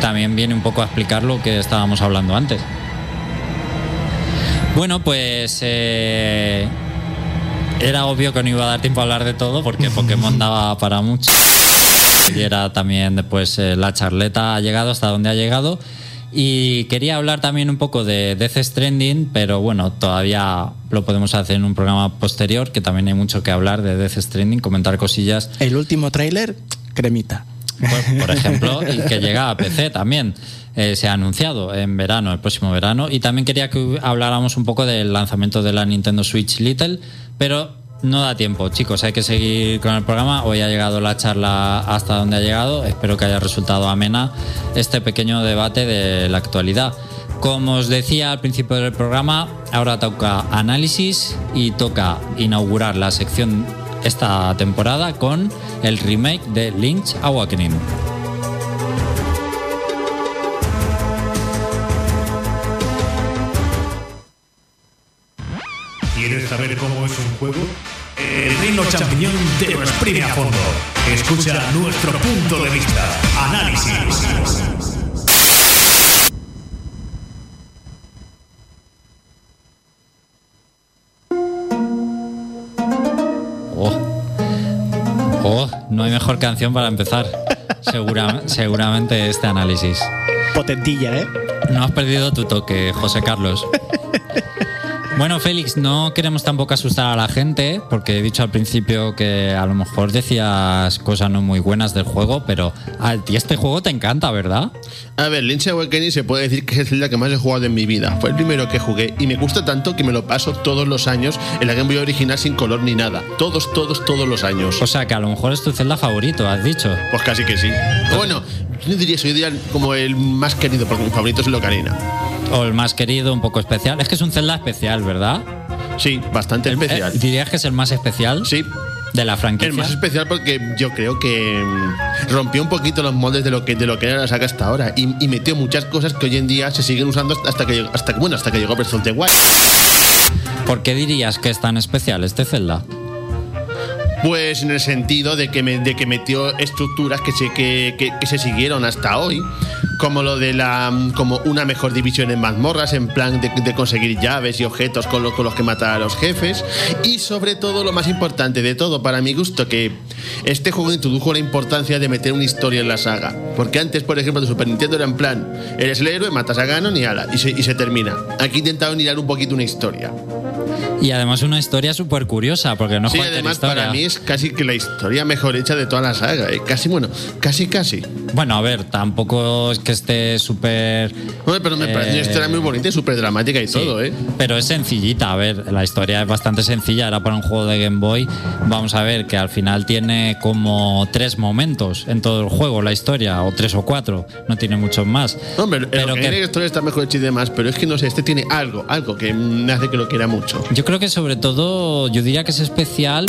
También viene un poco a explicar lo que estábamos hablando antes. Bueno, pues eh, era obvio que no iba a dar tiempo a hablar de todo porque (laughs) Pokémon daba para mucho. Y era también después eh, la charleta ha llegado hasta donde ha llegado. Y quería hablar también un poco de Death Stranding, pero bueno, todavía lo podemos hacer en un programa posterior, que también hay mucho que hablar de Death Stranding, comentar cosillas, El último tráiler, cremita. por, por (laughs) ejemplo, y que llega a PC también. eh, se ha anunciado en verano, el próximo verano. Y también quería que habláramos un poco del lanzamiento de la Nintendo Switch Little, pero no da tiempo, chicos, hay que seguir con el programa. Hoy ha llegado la charla hasta donde ha llegado. Espero que haya resultado amena este pequeño debate de la actualidad. Como os decía al principio del programa, ahora toca análisis y toca inaugurar la sección esta temporada con el remake de Lynch Awakening. Saber cómo es un juego? El Reino Champiñón te lo exprime a fondo. Escucha nuestro punto de vista. Análisis. Oh. Oh, no hay mejor canción para empezar. Segura- seguramente este análisis. Potentilla, ¿eh? No has perdido tu toque, José Carlos. Bueno, Félix, no queremos tampoco asustar a la gente, porque he dicho al principio que a lo mejor decías cosas no muy buenas del juego, pero a ti este juego te encanta, ¿verdad? A ver, Lynch Awakening se puede decir que es el Zelda que más he jugado en mi vida. Fue el primero que jugué y me gusta tanto que me lo paso todos los años en la Game Boy original sin color ni nada. Todos, todos, todos los años. O sea, que a lo mejor es tu Zelda favorito, has dicho. Pues casi que sí. Bueno, yo diría eso, yo diría como el más querido, porque mi favorito es el Ocarina. O el más querido, un poco especial. Es que es un Zelda especial, ¿verdad? Sí, bastante especial. Eh, ¿Dirías que es el más especial Sí, de la el franquicia? más especial porque yo creo que mm, rompió un poquito los moldes de lo que de lo que era la saga hasta ahora y, y metió muchas cosas que hoy en día se siguen usando hasta que llegó- hasta que- bueno hasta que llegó Breath of the Wild. ¿Por qué dirías que es tan especial este Zelda? Pues en el sentido de que, de que metió estructuras que se, que, que- se siguieron hasta hoy, como lo de la como una mejor división en mazmorras, en plan de, de conseguir llaves y objetos con, lo- con los que matar a los jefes, y sobre todo lo más importante de todo, para mi gusto, que este juego introdujo la importancia de meter una historia en la saga. Porque antes, por ejemplo, de Super Nintendo era en plan, eres el héroe, matas a Ganon y ala, y se, y se termina. Aquí intentaron hilar un poquito una historia. Y además una historia súper curiosa, porque no es Sí, cualquier además historia. para mí es casi que la historia mejor hecha de toda la saga. ¿eh? Casi, bueno, casi, casi. Bueno, a ver, tampoco es que esté súper... Hombre, pero me parece una Eh, historia muy bonita y súper dramática y sí, todo, ¿eh? Pero es sencillita, a ver, la historia es bastante sencilla, era para un juego de Game Boy. Vamos a ver que al final tiene como tres momentos en todo el juego, la historia, o tres o cuatro, no tiene muchos más. Hombre, pero pero que que- la historia está mejor hecha y demás, pero es que no sé, este tiene algo, algo que me hace que lo quiera mucho. Yo creo que sobre todo, yo diría que es especial.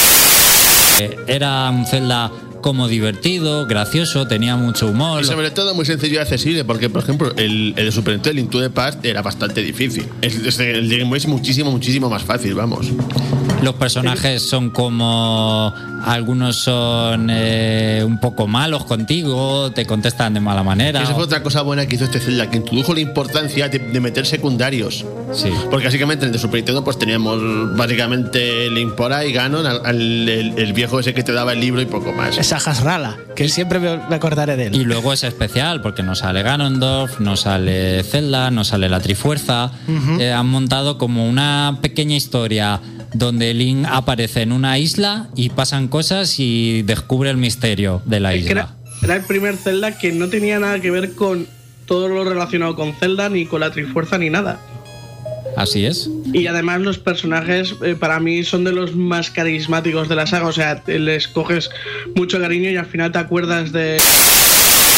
eh, Era un Zelda como divertido, gracioso, tenía mucho humor. Y sobre todo muy sencillo y accesible, porque por ejemplo el, el de Super Nintendo, el Link to the Past, era bastante difícil. El, el de Game Boy es muchísimo, muchísimo más fácil, vamos. Los personajes son como. Algunos son eh, un poco malos contigo, te contestan de mala manera. Esa fue otra cosa buena que hizo este Zelda, que introdujo la importancia de, de meter secundarios. Sí. Porque básicamente en el de Super Nintendo pues teníamos básicamente Link por ahí, Ganon, al- al- el, el viejo ese que te daba el libro y poco más. Esa Hasrala, que siempre me acordaré de él. Y luego es especial porque no sale Ganondorf, no sale Zelda, no sale la Trifuerza. Eh, han montado como una pequeña historia donde Link aparece en una isla y pasan cosas y descubre el misterio de la isla. era, era el primer Zelda que no tenía nada que ver con todo lo relacionado con Zelda, ni con la Trifuerza, ni nada. Así es. Y además los personajes eh, para mí son de los más carismáticos de la saga, o sea, les coges mucho cariño y al final te acuerdas de,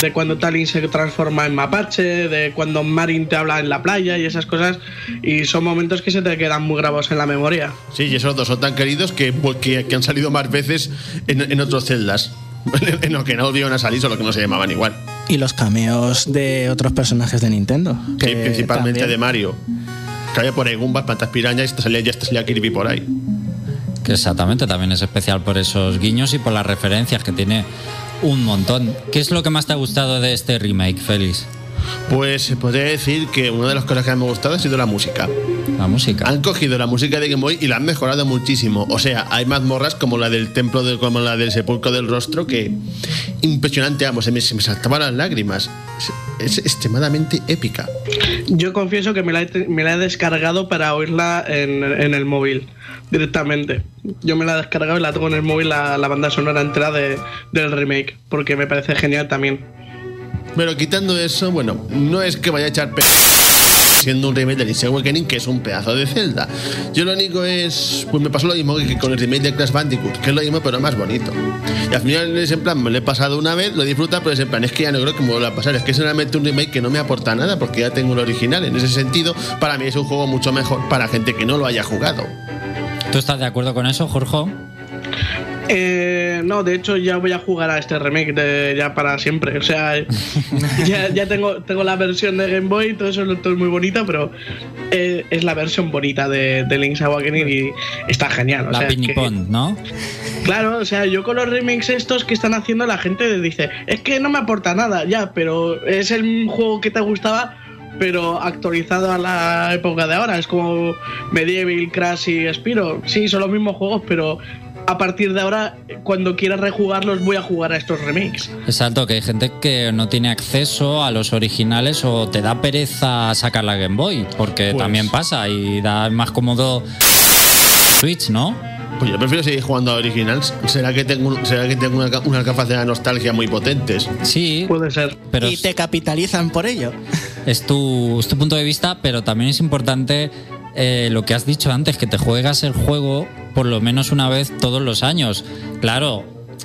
de cuando Talin se transforma en mapache, de cuando Marin te habla en la playa y esas cosas, y son momentos que se te quedan muy grabados en la memoria. Sí, y esos dos son tan queridos que, que, que han salido más veces en, en otros celdas. (laughs) en lo que no volvieron a salir, solo que no se llamaban igual. Y los cameos de otros personajes de Nintendo. Sí, que principalmente también- de Mario. Que por ahí Gumbas, plantas pirañas y salía, Kirby por ahí. Exactamente, también es especial por esos guiños y por las referencias que tiene un montón. ¿Qué es lo que más te ha gustado de este remake, Félix? Pues se podría decir que una de las cosas que me ha gustado ha sido la música. La música. Han cogido la música de Game Boy y la han mejorado muchísimo. O sea, hay mazmorras como la del templo, de, como la del sepulcro del rostro, que impresionante, vamos, se me, se me saltaban las lágrimas. Es, es extremadamente épica. Yo confieso que me la he, me la he descargado para oírla en, en el móvil directamente. Yo me la he descargado y la tengo en el móvil la, la banda sonora entera de, del remake, porque me parece genial también. Pero quitando eso, bueno, no es que vaya a echar pe siendo un remake de Link's Awakening que es un pedazo de Zelda. Yo lo único es, pues me pasó lo mismo que con el remake de Crash Bandicoot, que es lo mismo pero más bonito. Y al final es en plan, me lo he pasado una vez, lo disfruta, pero es en plan, es que ya no creo que me vuelva a pasar, es que es realmente un remake que no me aporta nada porque ya tengo el original. En ese sentido, para mí es un juego mucho mejor para gente que no lo haya jugado. ¿Tú estás de acuerdo con eso, Jorge? Eh, no, de hecho ya voy a jugar a este remake de, ya para siempre. O sea, (laughs) ya, ya tengo, tengo la versión de Game Boy, todo eso todo es muy bonito, pero eh, es la versión bonita de, de Link's Awakening y está genial. O La sea, es que- Pinipon, ¿no? Claro, o sea, yo con los remakes estos que están haciendo la gente dice, es que no me aporta nada, ya, pero es el juego que te gustaba, pero actualizado a la época de ahora. Es como Medieval, Crash y Spiro. Sí, son los mismos juegos, pero a partir de ahora, cuando quiera rejugarlos, voy a jugar a estos remakes. Exacto, que hay gente que no tiene acceso a los originales o te da pereza sacar la Game Boy, porque Pues- también pasa y da más cómodo Switch, ¿no? Pues yo prefiero seguir jugando a Originals. ¿Será que tengo, será que tengo una, una capacidad de nostalgia muy potentes? Sí, Puede ser. pero y te capitalizan por ello. es tu, es tu punto de vista, pero también es importante eh, lo que has dicho antes, que te juegas el juego por lo menos una vez todos los años. Claro,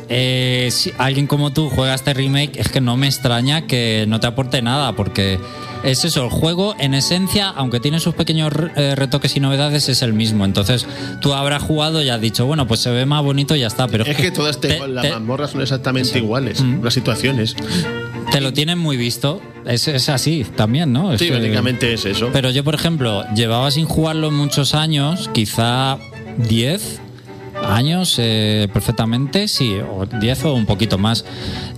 eh, si alguien como tú juega este remake, es que no me extraña que no te aporte nada, porque es eso, el juego en esencia, aunque tiene sus pequeños eh, retoques y novedades, es el mismo. Entonces tú habrás jugado y has dicho, bueno, pues se ve más bonito y ya está, pero Es que todas las te- mazmorras son exactamente iguales, Mm. las situaciones. te lo tienen muy visto. Es, es así también, ¿no? Es Sí, que- básicamente es eso. Pero yo, por ejemplo, llevaba sin jugarlo muchos años, quizá 10 años eh, perfectamente, sí, o 10 o un poquito más.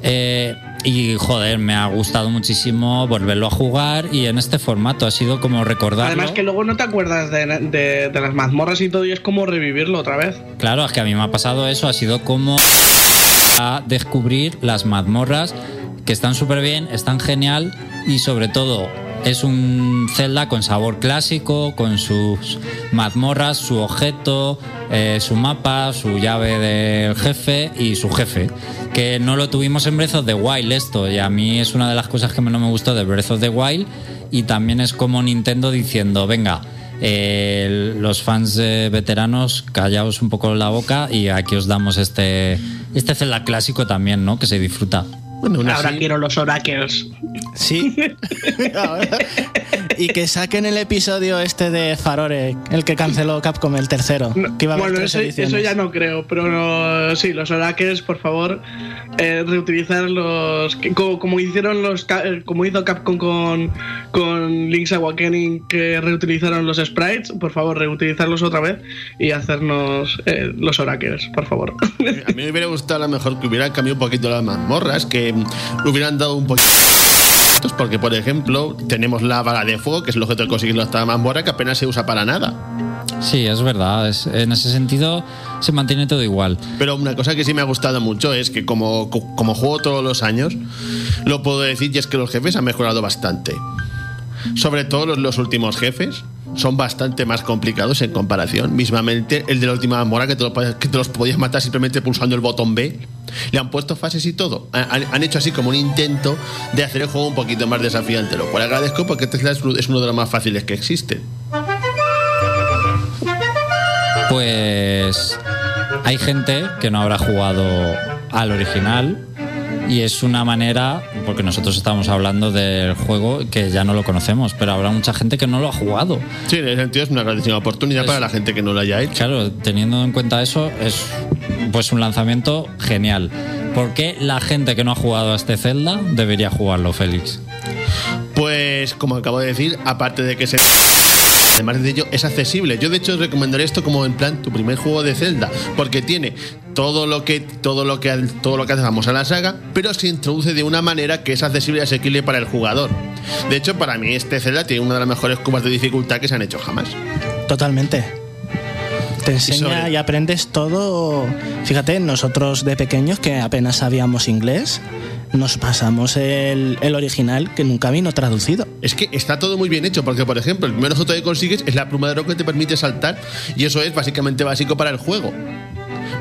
Eh, y joder, me ha gustado muchísimo volverlo a jugar y en este formato ha sido como recordarlo. Además que luego no te acuerdas de, de- de las mazmorras y todo y es como revivirlo otra vez. Claro, es que a mí me ha pasado eso, ha sido como a descubrir las mazmorras que están súper bien, están genial y sobre todo es un Zelda con sabor clásico, con sus mazmorras, su objeto, eh, su mapa, su llave del jefe y su jefe. Que no lo tuvimos en Breath of the Wild esto y a mí es una de las cosas que no me gustó de Breath of the Wild y también es como Nintendo diciendo, venga, eh, los fans veteranos, callaos un poco la boca y aquí os damos este, este Zelda clásico también, ¿no? Que se disfruta. Bueno, Ahora así- quiero los Oracles. Sí. (laughs) (laughs) y que saquen el episodio este de Farore, el que canceló Capcom, el tercero. No, que iba a haber bueno, tres eso, ya no creo, pero no- sí, los Oracles, por favor, eh, reutilizar los. como, como hicieron los. ca- eh, Como hizo Capcom con, con Link's Awakening, que reutilizaron los sprites, por favor, reutilizarlos otra vez y hacernos eh, los Oracles, por favor. A mí me hubiera gustado a lo mejor que hubieran cambiado un poquito las mazmorras, que hubieran dado un poquito. Porque, por ejemplo, tenemos la vaga de fuego, que es el objeto de conseguir la mazmorra, que apenas se usa para nada. Sí, es verdad. es- en ese sentido se mantiene todo igual. Pero una cosa que sí me ha gustado mucho es que, como, co- como juego todos los años, lo puedo decir, y es que los jefes han mejorado bastante. Sobre todo los, los últimos jefes son bastante más complicados en comparación. Mismamente, el de la última mora que te, lo, que te los podías matar simplemente pulsando el botón B. Le han puesto fases y todo. Han, hecho así como un intento de hacer el juego un poquito más desafiante. Lo cual agradezco porque este es es uno de los más fáciles que existen. Pues hay gente que no habrá jugado al original y es una manera, porque nosotros estamos hablando del juego que ya no lo conocemos, pero habrá mucha gente que no lo ha jugado. Sí, en ese sentido es una grandísima oportunidad Es- para la gente que no lo haya hecho. Claro, teniendo en cuenta eso, es pues un lanzamiento genial. ¿Por qué la gente que no ha jugado a este Zelda debería jugarlo, Félix? Pues, como acabo de decir, aparte de que se. Además de ello, es accesible. Yo, de hecho, recomendaré esto como en plan tu primer juego de Zelda, porque tiene todo lo que todo lo que todo lo que hacemos a la saga, pero se introduce de una manera que es accesible y asequible para el jugador. De hecho, para mí este Zelda tiene una de las mejores curvas de dificultad que se han hecho jamás. Totalmente. Te enseña sobre- y aprendes todo. Fíjate, nosotros de pequeños que apenas sabíamos inglés, nos pasamos el, el original que nunca vino traducido. Es que está todo muy bien hecho, porque por ejemplo, el primer objeto que consigues es la pluma de oro que te permite saltar, y eso es básicamente básico para el juego.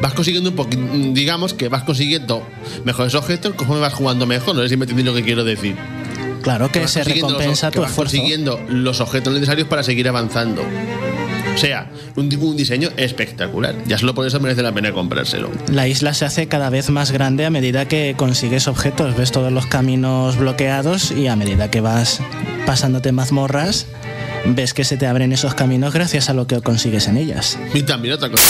vas consiguiendo un poquito, digamos que vas consiguiendo mejores objetos conforme vas jugando mejor. No sé si me entendéis lo que quiero decir. Claro que vas se consiguiendo los- recompensa que tu vas esfuerzo. consiguiendo los objetos necesarios para seguir avanzando. O sea, un, un diseño espectacular. Ya solo por eso merece la pena comprárselo. La isla se hace cada vez más grande a medida que consigues objetos, ves todos los caminos bloqueados y a medida que vas pasándote mazmorras, ves que se te abren esos caminos gracias a lo que consigues en ellas. Y también otra cosa.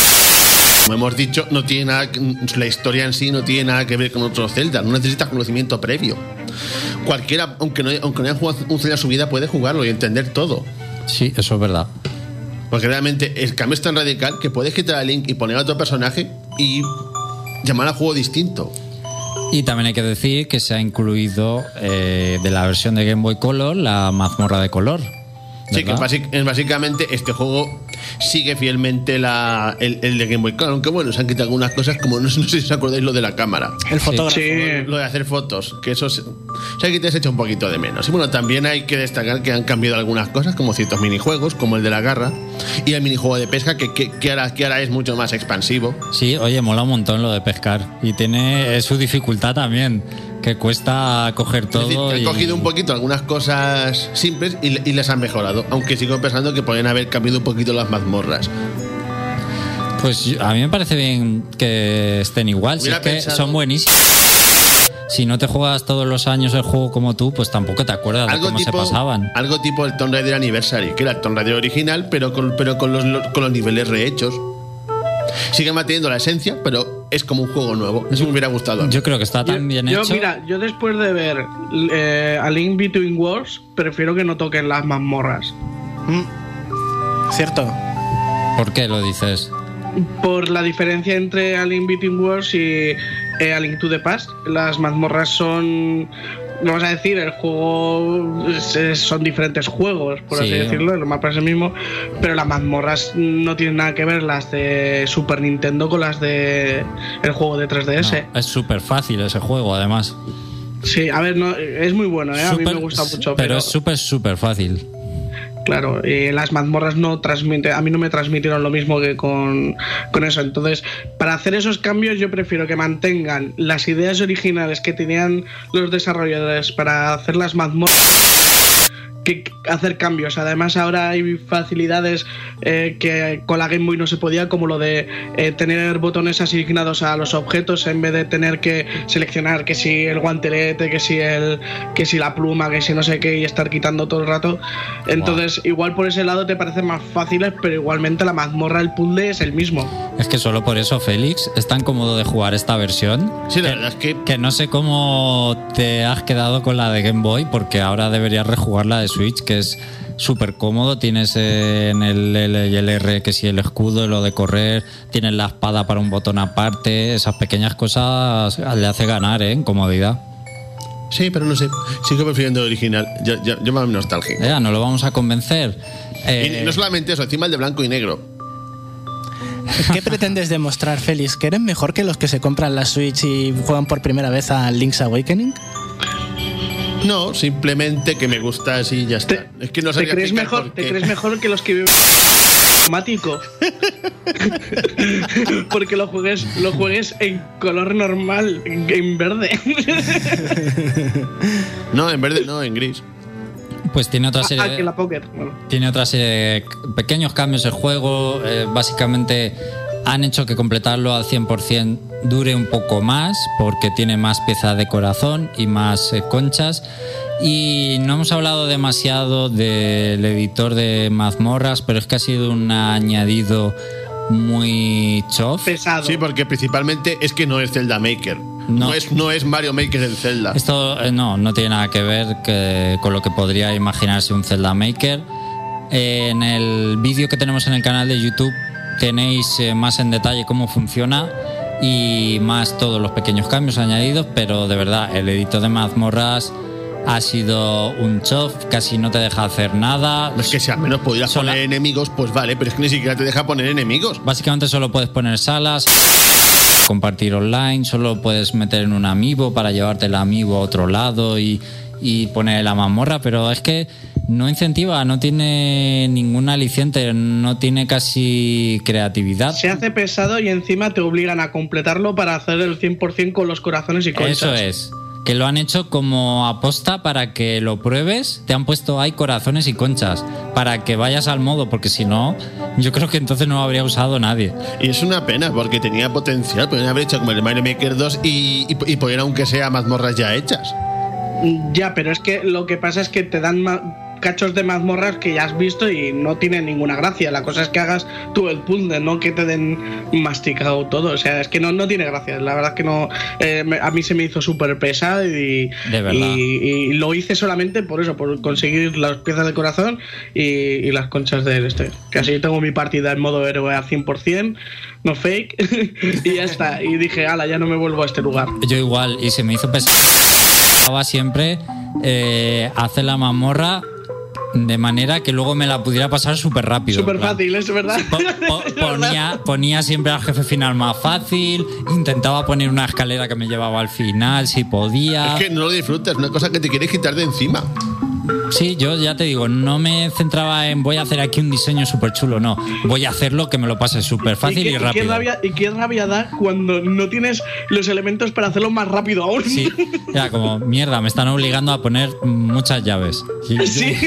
Como hemos dicho, no tiene nada, que- la historia en sí no tiene nada que ver con otros Zelda. No necesitas conocimiento previo. Cualquiera, aunque no, aunque no haya jugado un Zelda en su vida, puede jugarlo y entender todo. Sí, eso es verdad. Porque realmente el cambio es tan radical que puedes quitar a Link y poner a otro personaje y llamar al juego distinto. Y también hay que decir que se ha incluido eh, de la versión de Game Boy Color la mazmorra de color. Sí, que es básicamente este juego sigue fielmente la, el, el de Game Boy Color, aunque bueno, se han quitado algunas cosas, como no, sé- (laughs) no sé si os acordáis lo de la cámara. El fotógrafo. Sí. Lo de hacer fotos, que eso se, se ha quitado- se ha hecho un poquito de menos. Y bueno, también hay que destacar que han cambiado algunas cosas, como ciertos minijuegos, como el de la garra, y el minijuego de pesca, que, que, que ahora, que ahora es mucho más expansivo. Sí, oye, mola un montón lo de pescar. Y tiene su dificultad también, que cuesta coger Es decir, todo. han y- cogido un poquito algunas cosas simples y, les han mejorado, aunque sigo pensando que podrían haber cambiado un poquito las mazmorras. Pues a mí me parece bien que estén igual, si es que pensado- son buenísimos. Si no te juegas todos los años el juego como tú, pues tampoco te acuerdas de Algo cómo tipo, se pasaban. algo tipo el Tomb Raider Anniversary, que era el Tomb Raider original, pero con, pero con, los- con los niveles rehechos. Sigue manteniendo la esencia, pero es como un juego nuevo. Eso me hubiera gustado. Yo creo que está Yo, tan bien yo, hecho. mira, yo después de ver eh, a Link Between Worlds, prefiero que no toquen las mazmorras. Mm. Cierto. ¿Por qué lo dices? Por la diferencia entre A Link Between Worlds y eh, A Link to the Past. Las mazmorras son. Vamos a decir, el juego es- son diferentes juegos, por Sí. así decirlo, el mapa es el mismo, pero las mazmorras no tienen nada que ver las de Super Nintendo con las de el juego de 3DS. No, es súper fácil ese juego, además. Sí, a ver, no, es muy bueno, ¿eh? a mí me gusta mucho, pero, pero, es súper, súper fácil. Claro, y las mazmorras no transmiten, a mí no me transmitieron lo mismo que con, con eso. Entonces, para hacer esos cambios, yo prefiero que mantengan las ideas originales que tenían los desarrolladores para hacer las mazmorras que hacer cambios. Además, ahora hay facilidades eh, que con la Game Boy no se podía, como lo de eh, tener botones asignados a los objetos en vez de tener que seleccionar que si el guantelete, que si el, que si la pluma, que si no sé qué y estar quitando todo el rato. Entonces, igual por ese lado te parecen más fáciles, pero igualmente la mazmorra, el puzzle es el mismo. Es que solo por eso, Félix, es tan cómodo de jugar esta versión. Sí, la que, verdad es que que no sé cómo te has quedado con la de Game Boy, porque ahora deberías rejugar la de Switch, que es súper cómodo. Tienes eh, en el L y el R que si el escudo, lo de correr, tienes la espada para un botón aparte. Esas pequeñas cosas le hace ganar ¿eh? en comodidad. Sí, pero no sé. Sigo prefiriendo el original. Yo, yo, yo nostalgia. Ya, no lo vamos a convencer. Eh, Y no solamente eso, encima el de blanco y negro. ¿Qué pretendes demostrar, Félix? ¿Que eres mejor que los que se compran la Switch y juegan por primera vez a Link's Awakening? No, simplemente que me gusta así y ya está. ¿Te, es que no te crees mejor, ¿Te crees mejor que los que viven automático? (laughs) Porque lo juegues, lo juegues en color normal, en en verde. (laughs) No, en verde no, en gris. pues tiene otra serie ah, que la. Bueno. Tiene otra serie de pequeños cambios el juego. eh, básicamente han hecho que completarlo al 100% dure un poco más porque tiene más piezas de corazón y más eh, conchas. Y no hemos hablado demasiado del editor de mazmorras, pero es que ha sido un añadido muy chof. Pesado. Sí, porque principalmente es que no es Zelda Maker. No. No, es, no es Mario Maker el Zelda. Esto eh, no, no tiene nada que ver que- con lo que podría imaginarse un Zelda Maker. Eh, en el vídeo que tenemos en el canal de YouTube tenéis eh, más en detalle cómo funciona y más todos los pequeños cambios añadidos, pero de verdad, el editor de mazmorras ha sido un chof, casi no te deja hacer nada. Es que si al menos pudieras Sola- poner enemigos, pues vale, pero es que ni siquiera te deja poner enemigos. Básicamente solo puedes poner salas, compartir online, solo puedes meter en un amiibo para llevarte el amiibo a otro lado y, y poner la mazmorra, pero es que no incentiva, no tiene ningún aliciente, no tiene casi creatividad. Se hace pesado y encima te obligan a completarlo para hacer el 100% con los corazones y conchas. Eso es. Que lo han hecho como aposta para que lo pruebes. Te han puesto ahí corazones y conchas para que vayas al modo, porque si no, yo creo que entonces no lo habría usado nadie. Y es una pena porque tenía potencial. Podrían haber hecho como el Mario Maker 2 y, y, y poner aunque sea mazmorras ya hechas. Ya, pero es que lo que pasa es que te dan cachos de mazmorras que ya has visto y no tienen ninguna gracia. La cosa es que hagas tú el puzzle, no que te den masticado todo. O sea, es que no, no tiene gracia. La verdad es que no. eh, a mí se me hizo súper pesado y, De verdad. y, y lo hice solamente por eso, por conseguir las piezas de corazón y, y las conchas del este. Que así tengo mi partida en modo héroe al 100%, no fake, (laughs) y ya está. Y dije, ala, ya no me vuelvo a este lugar. Yo igual, y se me hizo pesado siempre eh, hacer la mazmorra de manera que luego me la pudiera pasar súper rápido. Súper fácil, es verdad. po- po- (laughs) ponía, ponía siempre al jefe final más fácil, intentaba poner una escalera que me llevaba al final si podía. Es que no lo disfrutas, una cosa que te quieres quitar de encima. Sí, yo ya te digo, no me centraba en voy a hacer aquí un diseño súper chulo, no. Voy a hacerlo que me lo pase súper fácil y, qué, rápido. qué rabia, y qué rabia da cuando no tienes los elementos para hacerlo más rápido aún. Sí, era como, mierda, me están obligando a poner muchas llaves. Y- (laughs) Sí. (laughs)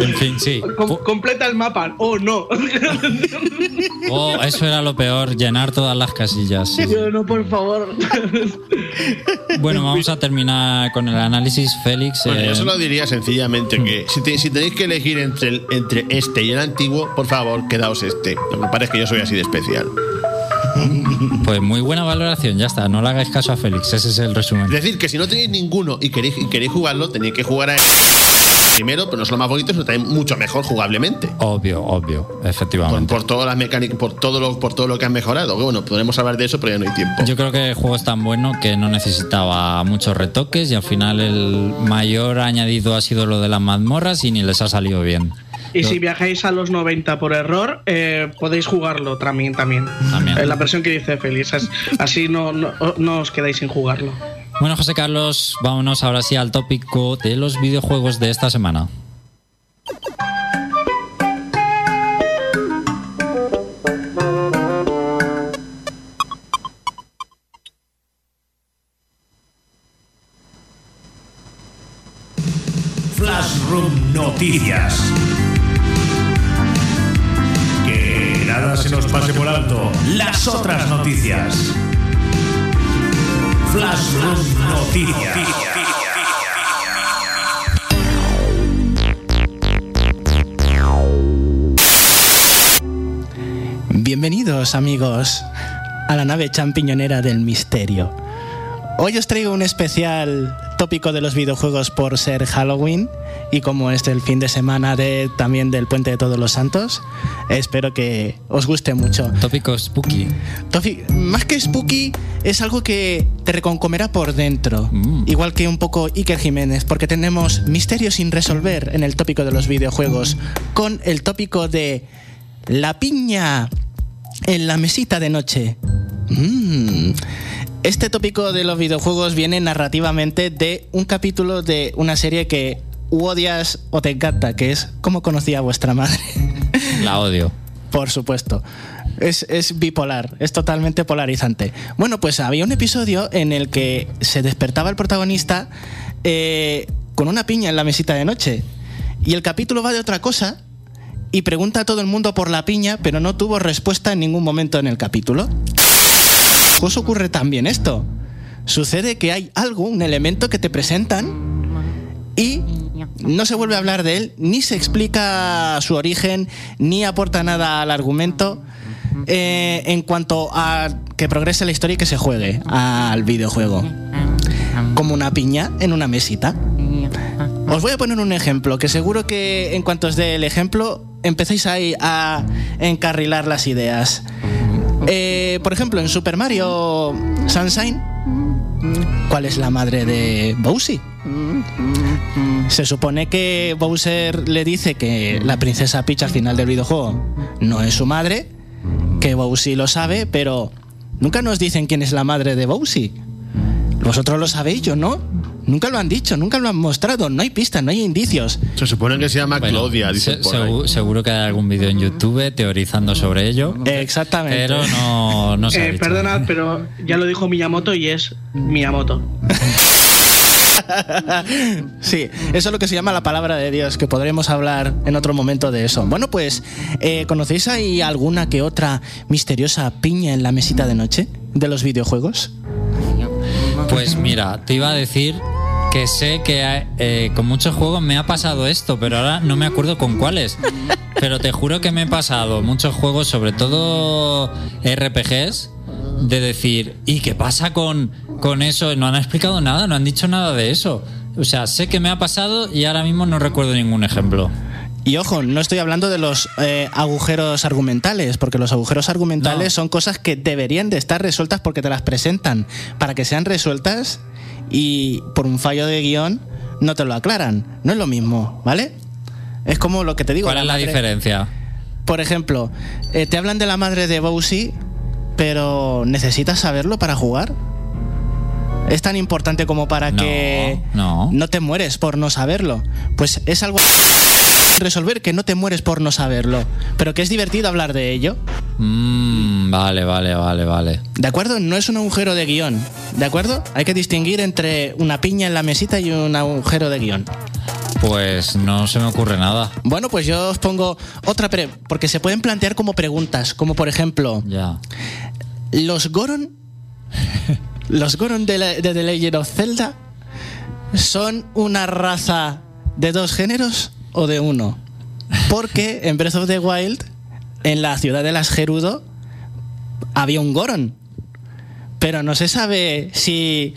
En fin, sí. Com- completa el mapa. Oh, no. (laughs) Oh, eso era lo peor, llenar todas las casillas. sí. Yo, no, por favor. Bueno, vamos a terminar con el análisis, Félix. Bueno, eh, yo solo diría sencillamente que si, te- si tenéis que elegir entre, el- entre este y el antiguo, por favor, quedaos este. Lo que pasa es que yo soy así de especial. Pues muy buena valoración, ya está. No le hagáis caso a Félix, ese es el resumen. Es decir, que si no tenéis ninguno y queréis, y queréis jugarlo, tenéis que jugar a primero, pero no es lo más bonito, sino también mucho mejor jugablemente. Obvio, obvio, efectivamente. por todas las mecánicas, por todo lo, por todo lo que han mejorado. Bueno, podremos hablar de eso, pero ya no hay tiempo. Yo creo que el juego es tan bueno que no necesitaba muchos retoques y al final el mayor añadido ha sido lo de las mazmorras y ni les ha salido bien. Y si viajáis a los 90 por error, eh, podéis jugarlo también. también. También. Eh, la versión que dice Félix. As- Así no, no, no os quedáis sin jugarlo. Bueno, José Carlos, vámonos ahora sí al tópico de los videojuegos de esta semana. Bienvenidos amigos a la nave champiñonera del misterio. Hoy os traigo un especial tópico de los videojuegos por ser Halloween y como es el fin de semana de, también del Puente de Todos los Santos, espero que os guste mucho. Tópico spooky. Tofi, más que spooky, es algo que te reconcomerá por dentro. Mm. Igual que un poco Iker Jiménez, porque tenemos misterios sin resolver en el tópico de los videojuegos, con el tópico de la piña en la mesita de noche. Mm. Este tópico de los videojuegos viene narrativamente de un capítulo de una serie que u odias o te encanta, que es ¿Cómo conocía a vuestra madre? (laughs) La odio. Por supuesto. Es, es bipolar, es totalmente polarizante. Bueno, pues había un episodio en el que se despertaba el protagonista eh, con una piña en la mesita de noche. Y el capítulo va de otra cosa y pregunta a todo el mundo por la piña, pero no tuvo respuesta en ningún momento en el capítulo. Pues ocurre también esto. Sucede que hay algo, un elemento que te presentan y no se vuelve a hablar de él, ni se explica su origen, ni aporta nada al argumento eh, en cuanto a que progrese la historia y que se juegue al videojuego. Como una piña en una mesita. Os voy a poner un ejemplo, que seguro que en cuanto os dé el ejemplo, empecéis ahí a encarrilar las ideas. Eh, por ejemplo, en Super Mario Sunshine, ¿cuál es la madre de Bowsy? Se supone que Bowser le dice que la princesa Peach al final del videojuego no es su madre, que Bowsy lo sabe, pero nunca nos dicen quién es la madre de Bowsy. Vosotros lo sabéis, yo no. Nunca lo han dicho, nunca lo han mostrado, no hay pistas, no hay indicios. Se supone que se llama Bueno, Claudia, dice se- por ahí. segu- seguro que hay algún vídeo en YouTube teorizando sobre ello. Exactamente. Pero no, no se ha Eh, dicho. pero ya lo dijo Miyamoto y es Miyamoto. (laughs) Sí, eso es lo que se llama la palabra de Dios, que podremos hablar en otro momento de eso. Bueno, pues, eh, ¿conocéis ahí alguna que otra misteriosa piña en la mesita de noche de los videojuegos? Pues mira, te iba a decir que sé que eh, con muchos juegos me ha pasado esto, pero ahora no me acuerdo con cuáles. Pero te juro que me he pasado muchos juegos, sobre todo RPGs, de decir, ¿y qué pasa con, con eso? No han explicado nada, no han dicho nada de eso. O sea, sé que me ha pasado y ahora mismo no recuerdo ningún ejemplo. Y ojo, no estoy hablando de los eh, agujeros argumentales, porque los agujeros argumentales No. son cosas que deberían de estar resueltas porque te las presentan para que sean resueltas y por un fallo de guion no te lo aclaran. No es lo mismo, ¿vale? Es como lo que te digo. ¿Cuál es la madre- diferencia? Por ejemplo, eh, te hablan de la madre de Bowsy, pero ¿necesitas saberlo para jugar? ¿Es tan importante como para No, que no. te mueres por no saberlo? Pues es algo resolver que no te mueres por no saberlo, pero que es divertido hablar de ello. Mm, vale, vale, vale, vale. ¿De acuerdo? No es un agujero de guion. ¿De acuerdo? Hay que distinguir entre una piña en la mesita y un agujero de guion. Pues no se me ocurre nada. Bueno, pues yo os pongo otra pre porque se pueden plantear como preguntas, como por ejemplo, Ya. Los Goron. Los Goron de, la- de The Legend of Zelda. ¿Son una raza de dos géneros o de uno? Porque en Breath of the Wild, en la ciudad de las Gerudo, había un Goron. Pero no se sabe si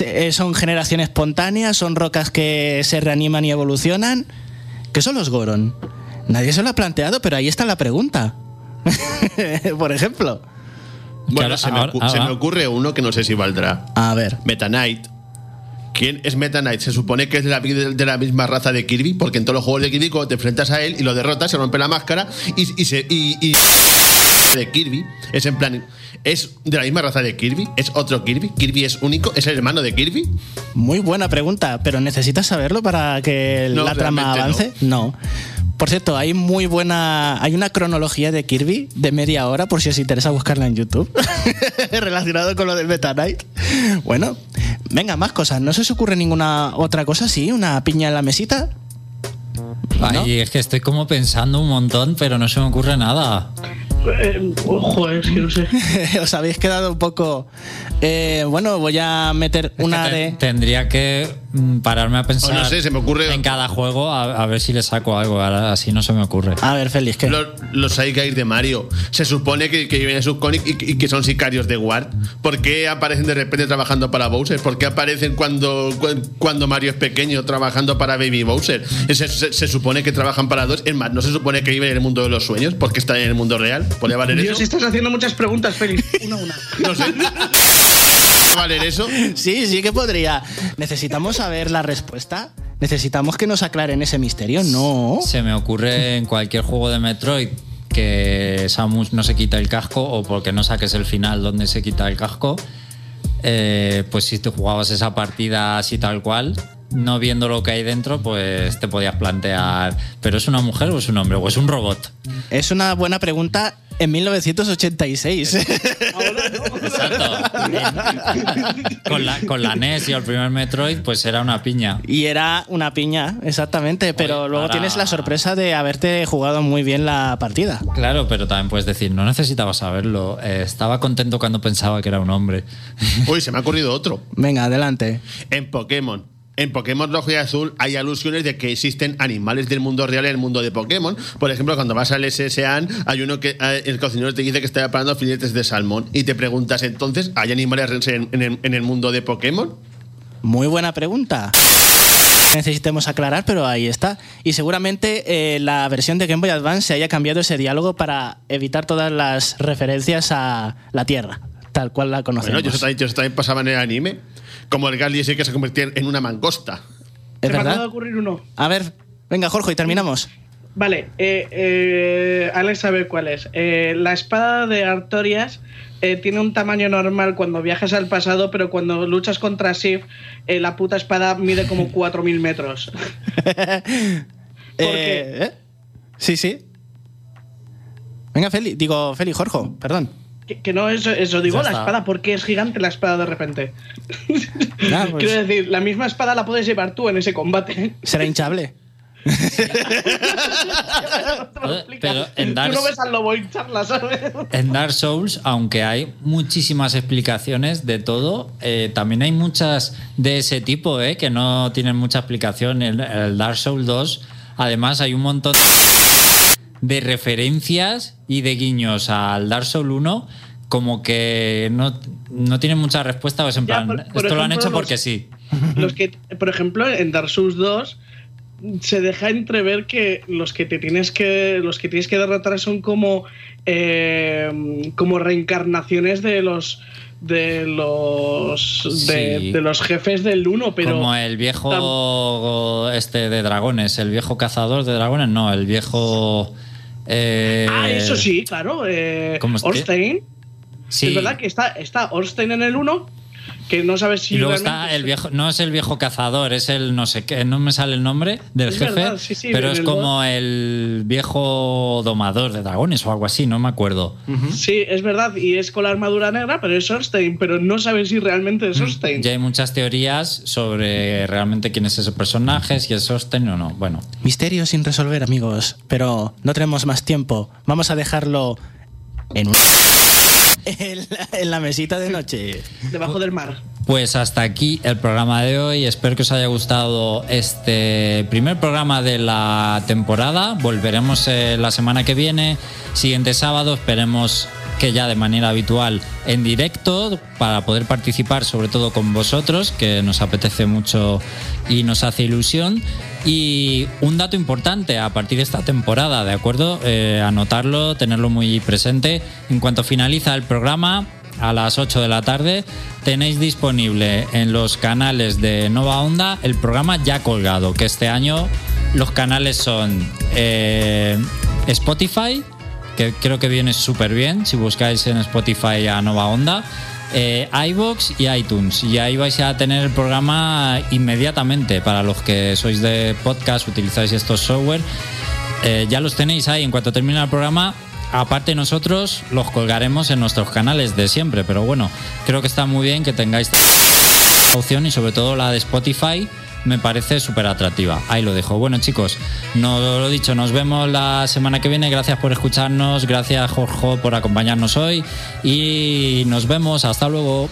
eh, son generación espontánea, son rocas que se reaniman y evolucionan. ¿Qué son los Goron? Nadie se lo ha planteado, pero ahí está la pregunta. (laughs) Por ejemplo. Bueno, se, me ahora- se me ocurre uno que no sé si valdrá. A ver. Meta Knight. ¿Quién es Meta Knight? Se supone que es de la, de la misma raza de Kirby, porque en todos los juegos de Kirby, cuando te enfrentas a él y lo derrotas, se rompe la máscara y, y se. Y, y- de Kirby es en plan. ¿Es de la misma raza de Kirby? ¿Es otro Kirby? ¿Kirby es único? ¿Es el hermano de Kirby? Muy buena pregunta, pero ¿necesitas saberlo para que No, la trama avance? No. Por cierto, hay muy buena. Hay una cronología de Kirby de media hora, por si os interesa buscarla en YouTube, (laughs) relacionado con lo del Meta Knight. Bueno, venga, más cosas. ¿No se os ocurre ninguna otra cosa así? ¿Una piña en la mesita? Ay, es que estoy como pensando un montón, pero no se me ocurre nada. Eh, ojo, es que no sé. (laughs) os habéis quedado un poco. eh, bueno, voy a meter Es una que te- de. Tendría que mm, pararme a pensar O no sé, se me ocurre- en cada juego a, a ver si le saco algo. Ahora así no se me ocurre. A ver, Félix, ¿qué? Los, los Sidekicks de Mario. Se supone que, que viven en Subconic y, y que son sicarios de Ward. ¿Por qué aparecen de repente trabajando para Bowser? ¿Por qué aparecen cuando, cu- cuando Mario es pequeño trabajando para Baby Bowser? Se, se- se supone que trabajan para dos. Es más, ¿no se supone que viven en el mundo de los sueños? Porque están en el mundo real. ¿Podría valer Dios, eso? estás haciendo muchas preguntas, Félix. Una a una. (laughs) No sé. ¿Podría valer eso? Sí, sí que podría. ¿Necesitamos saber la respuesta? ¿Necesitamos que nos aclaren ese misterio? No. Se me ocurre en cualquier juego de Metroid que Samus no se quita el casco o porque no saques el final donde se quita el casco. eh, pues si te jugabas esa partida así tal cual, no viendo lo que hay dentro, pues te podías plantear, ¿pero es una mujer o es un hombre o es un robot? Es una buena pregunta en 1986. (laughs) Exacto. con, la, con la NES y el primer Metroid, pues era una piña. y era una piña, exactamente. Pero Oye, luego para- tienes la sorpresa de haberte jugado muy bien la partida. Claro, pero también puedes decir, no necesitaba saberlo. eh, estaba contento cuando pensaba que era un hombre. Uy, se me ha ocurrido otro. Venga, adelante. En Pokémon. En Pokémon Rojo y Azul hay alusiones de que existen animales del mundo real en el mundo de Pokémon. Por ejemplo, cuando vas al SSAN, hay uno que eh, el cocinero te dice que está preparando filetes de salmón. Y te preguntas entonces, ¿hay animales en, en el, en el mundo de Pokémon? Muy buena pregunta. Necesitemos aclarar, pero ahí está. Y seguramente eh, la versión de Game Boy Advance se haya cambiado ese diálogo para evitar todas las referencias a la Tierra, tal cual la conocemos. Bueno, yo eso también, yo eso también pasaba en el anime. Como el Gali ese que se convirtió en una mangosta. ¿Es Se me acaba de verdad? ocurrir uno. A ver, venga, Jorge, y terminamos. Vale, eh, eh, Alex sabe cuál es. Eh, la espada de Artorias eh, tiene un tamaño normal cuando viajas al pasado, pero cuando luchas contra Sif, eh, la puta espada mide como (laughs) 4.000 metros. (laughs) ¿eh? Sí, sí. Venga, Feli, digo, Feli, Jorge, perdón. Que, que no, eso, eso digo, la espada, porque es gigante la espada de repente? (laughs) Pues, Quiero decir, la misma espada la puedes llevar tú en ese combate. será hinchable. (laughs) No. Pero en Tú Dark- no ves al lobo hincharla, ¿sabes? En Dark Souls, aunque hay muchísimas explicaciones de todo, eh, también hay muchas de ese tipo, eh, que no tienen mucha explicación. En el Dark Souls 2, además, hay un montón de referencias y de guiños al Dark Souls 1 como que no, no tienen mucha respuesta. En Ya, plan, por- por esto lo han hecho porque los- sí. (laughs) Los que, por ejemplo, en Dark Souls 2 se deja entrever que los que te tienes que los que tienes que derrotar son como eh, como reencarnaciones de los de los de los jefes del 1 pero como el viejo este de dragones, el viejo cazador de dragones, no, el viejo... eh, ah eso sí claro eh. Orstein sí. es verdad que está está Orstein en el 1 que no sabes si Y luego está el viejo, no es el viejo cazador, es el no sé qué, no me sale el nombre del Es jefe, verdad, sí, sí, pero es el como el viejo domador de dragones o algo así, no me acuerdo. Sí, es verdad, y es con la armadura negra, pero es Orstein, pero no sabes si realmente es Orstein. Mm, Ya hay muchas teorías sobre realmente quién es ese personaje, si es Sosten o no. Bueno, Misterio sin resolver, amigos. Pero no tenemos más tiempo. Vamos a dejarlo en, un- en, la, en la mesita de noche. Debajo del mar. Pues hasta aquí el programa de hoy. Espero que os haya gustado este primer programa de la temporada. Volveremos eh, la semana que viene, siguiente sábado. Esperemos que ya de manera habitual en directo para poder participar sobre todo con vosotros, que nos apetece mucho y nos hace ilusión. Y un dato importante a partir de esta temporada, ¿de acuerdo? Eh, anotarlo, tenerlo muy presente. En cuanto finaliza el programa, a las 8 de la tarde tenéis disponible en los canales de Nova Onda el programa ya colgado, que este año los canales son eh, Spotify, que creo que viene súper bien si buscáis en Spotify a Nova Onda, eh, iBox y iTunes. Y ahí vais a tener el programa inmediatamente para los que sois de podcast, utilizáis estos software. Eh, ya los tenéis ahí en cuanto termine el programa. Aparte nosotros los colgaremos en nuestros canales de siempre, pero bueno, creo que está muy bien que tengáis esta opción y sobre todo la de Spotify me parece súper atractiva. Ahí lo dejo. Bueno chicos, no lo dicho, nos vemos la semana que viene. Gracias por escucharnos, gracias Jorge por acompañarnos hoy y nos vemos. Hasta luego.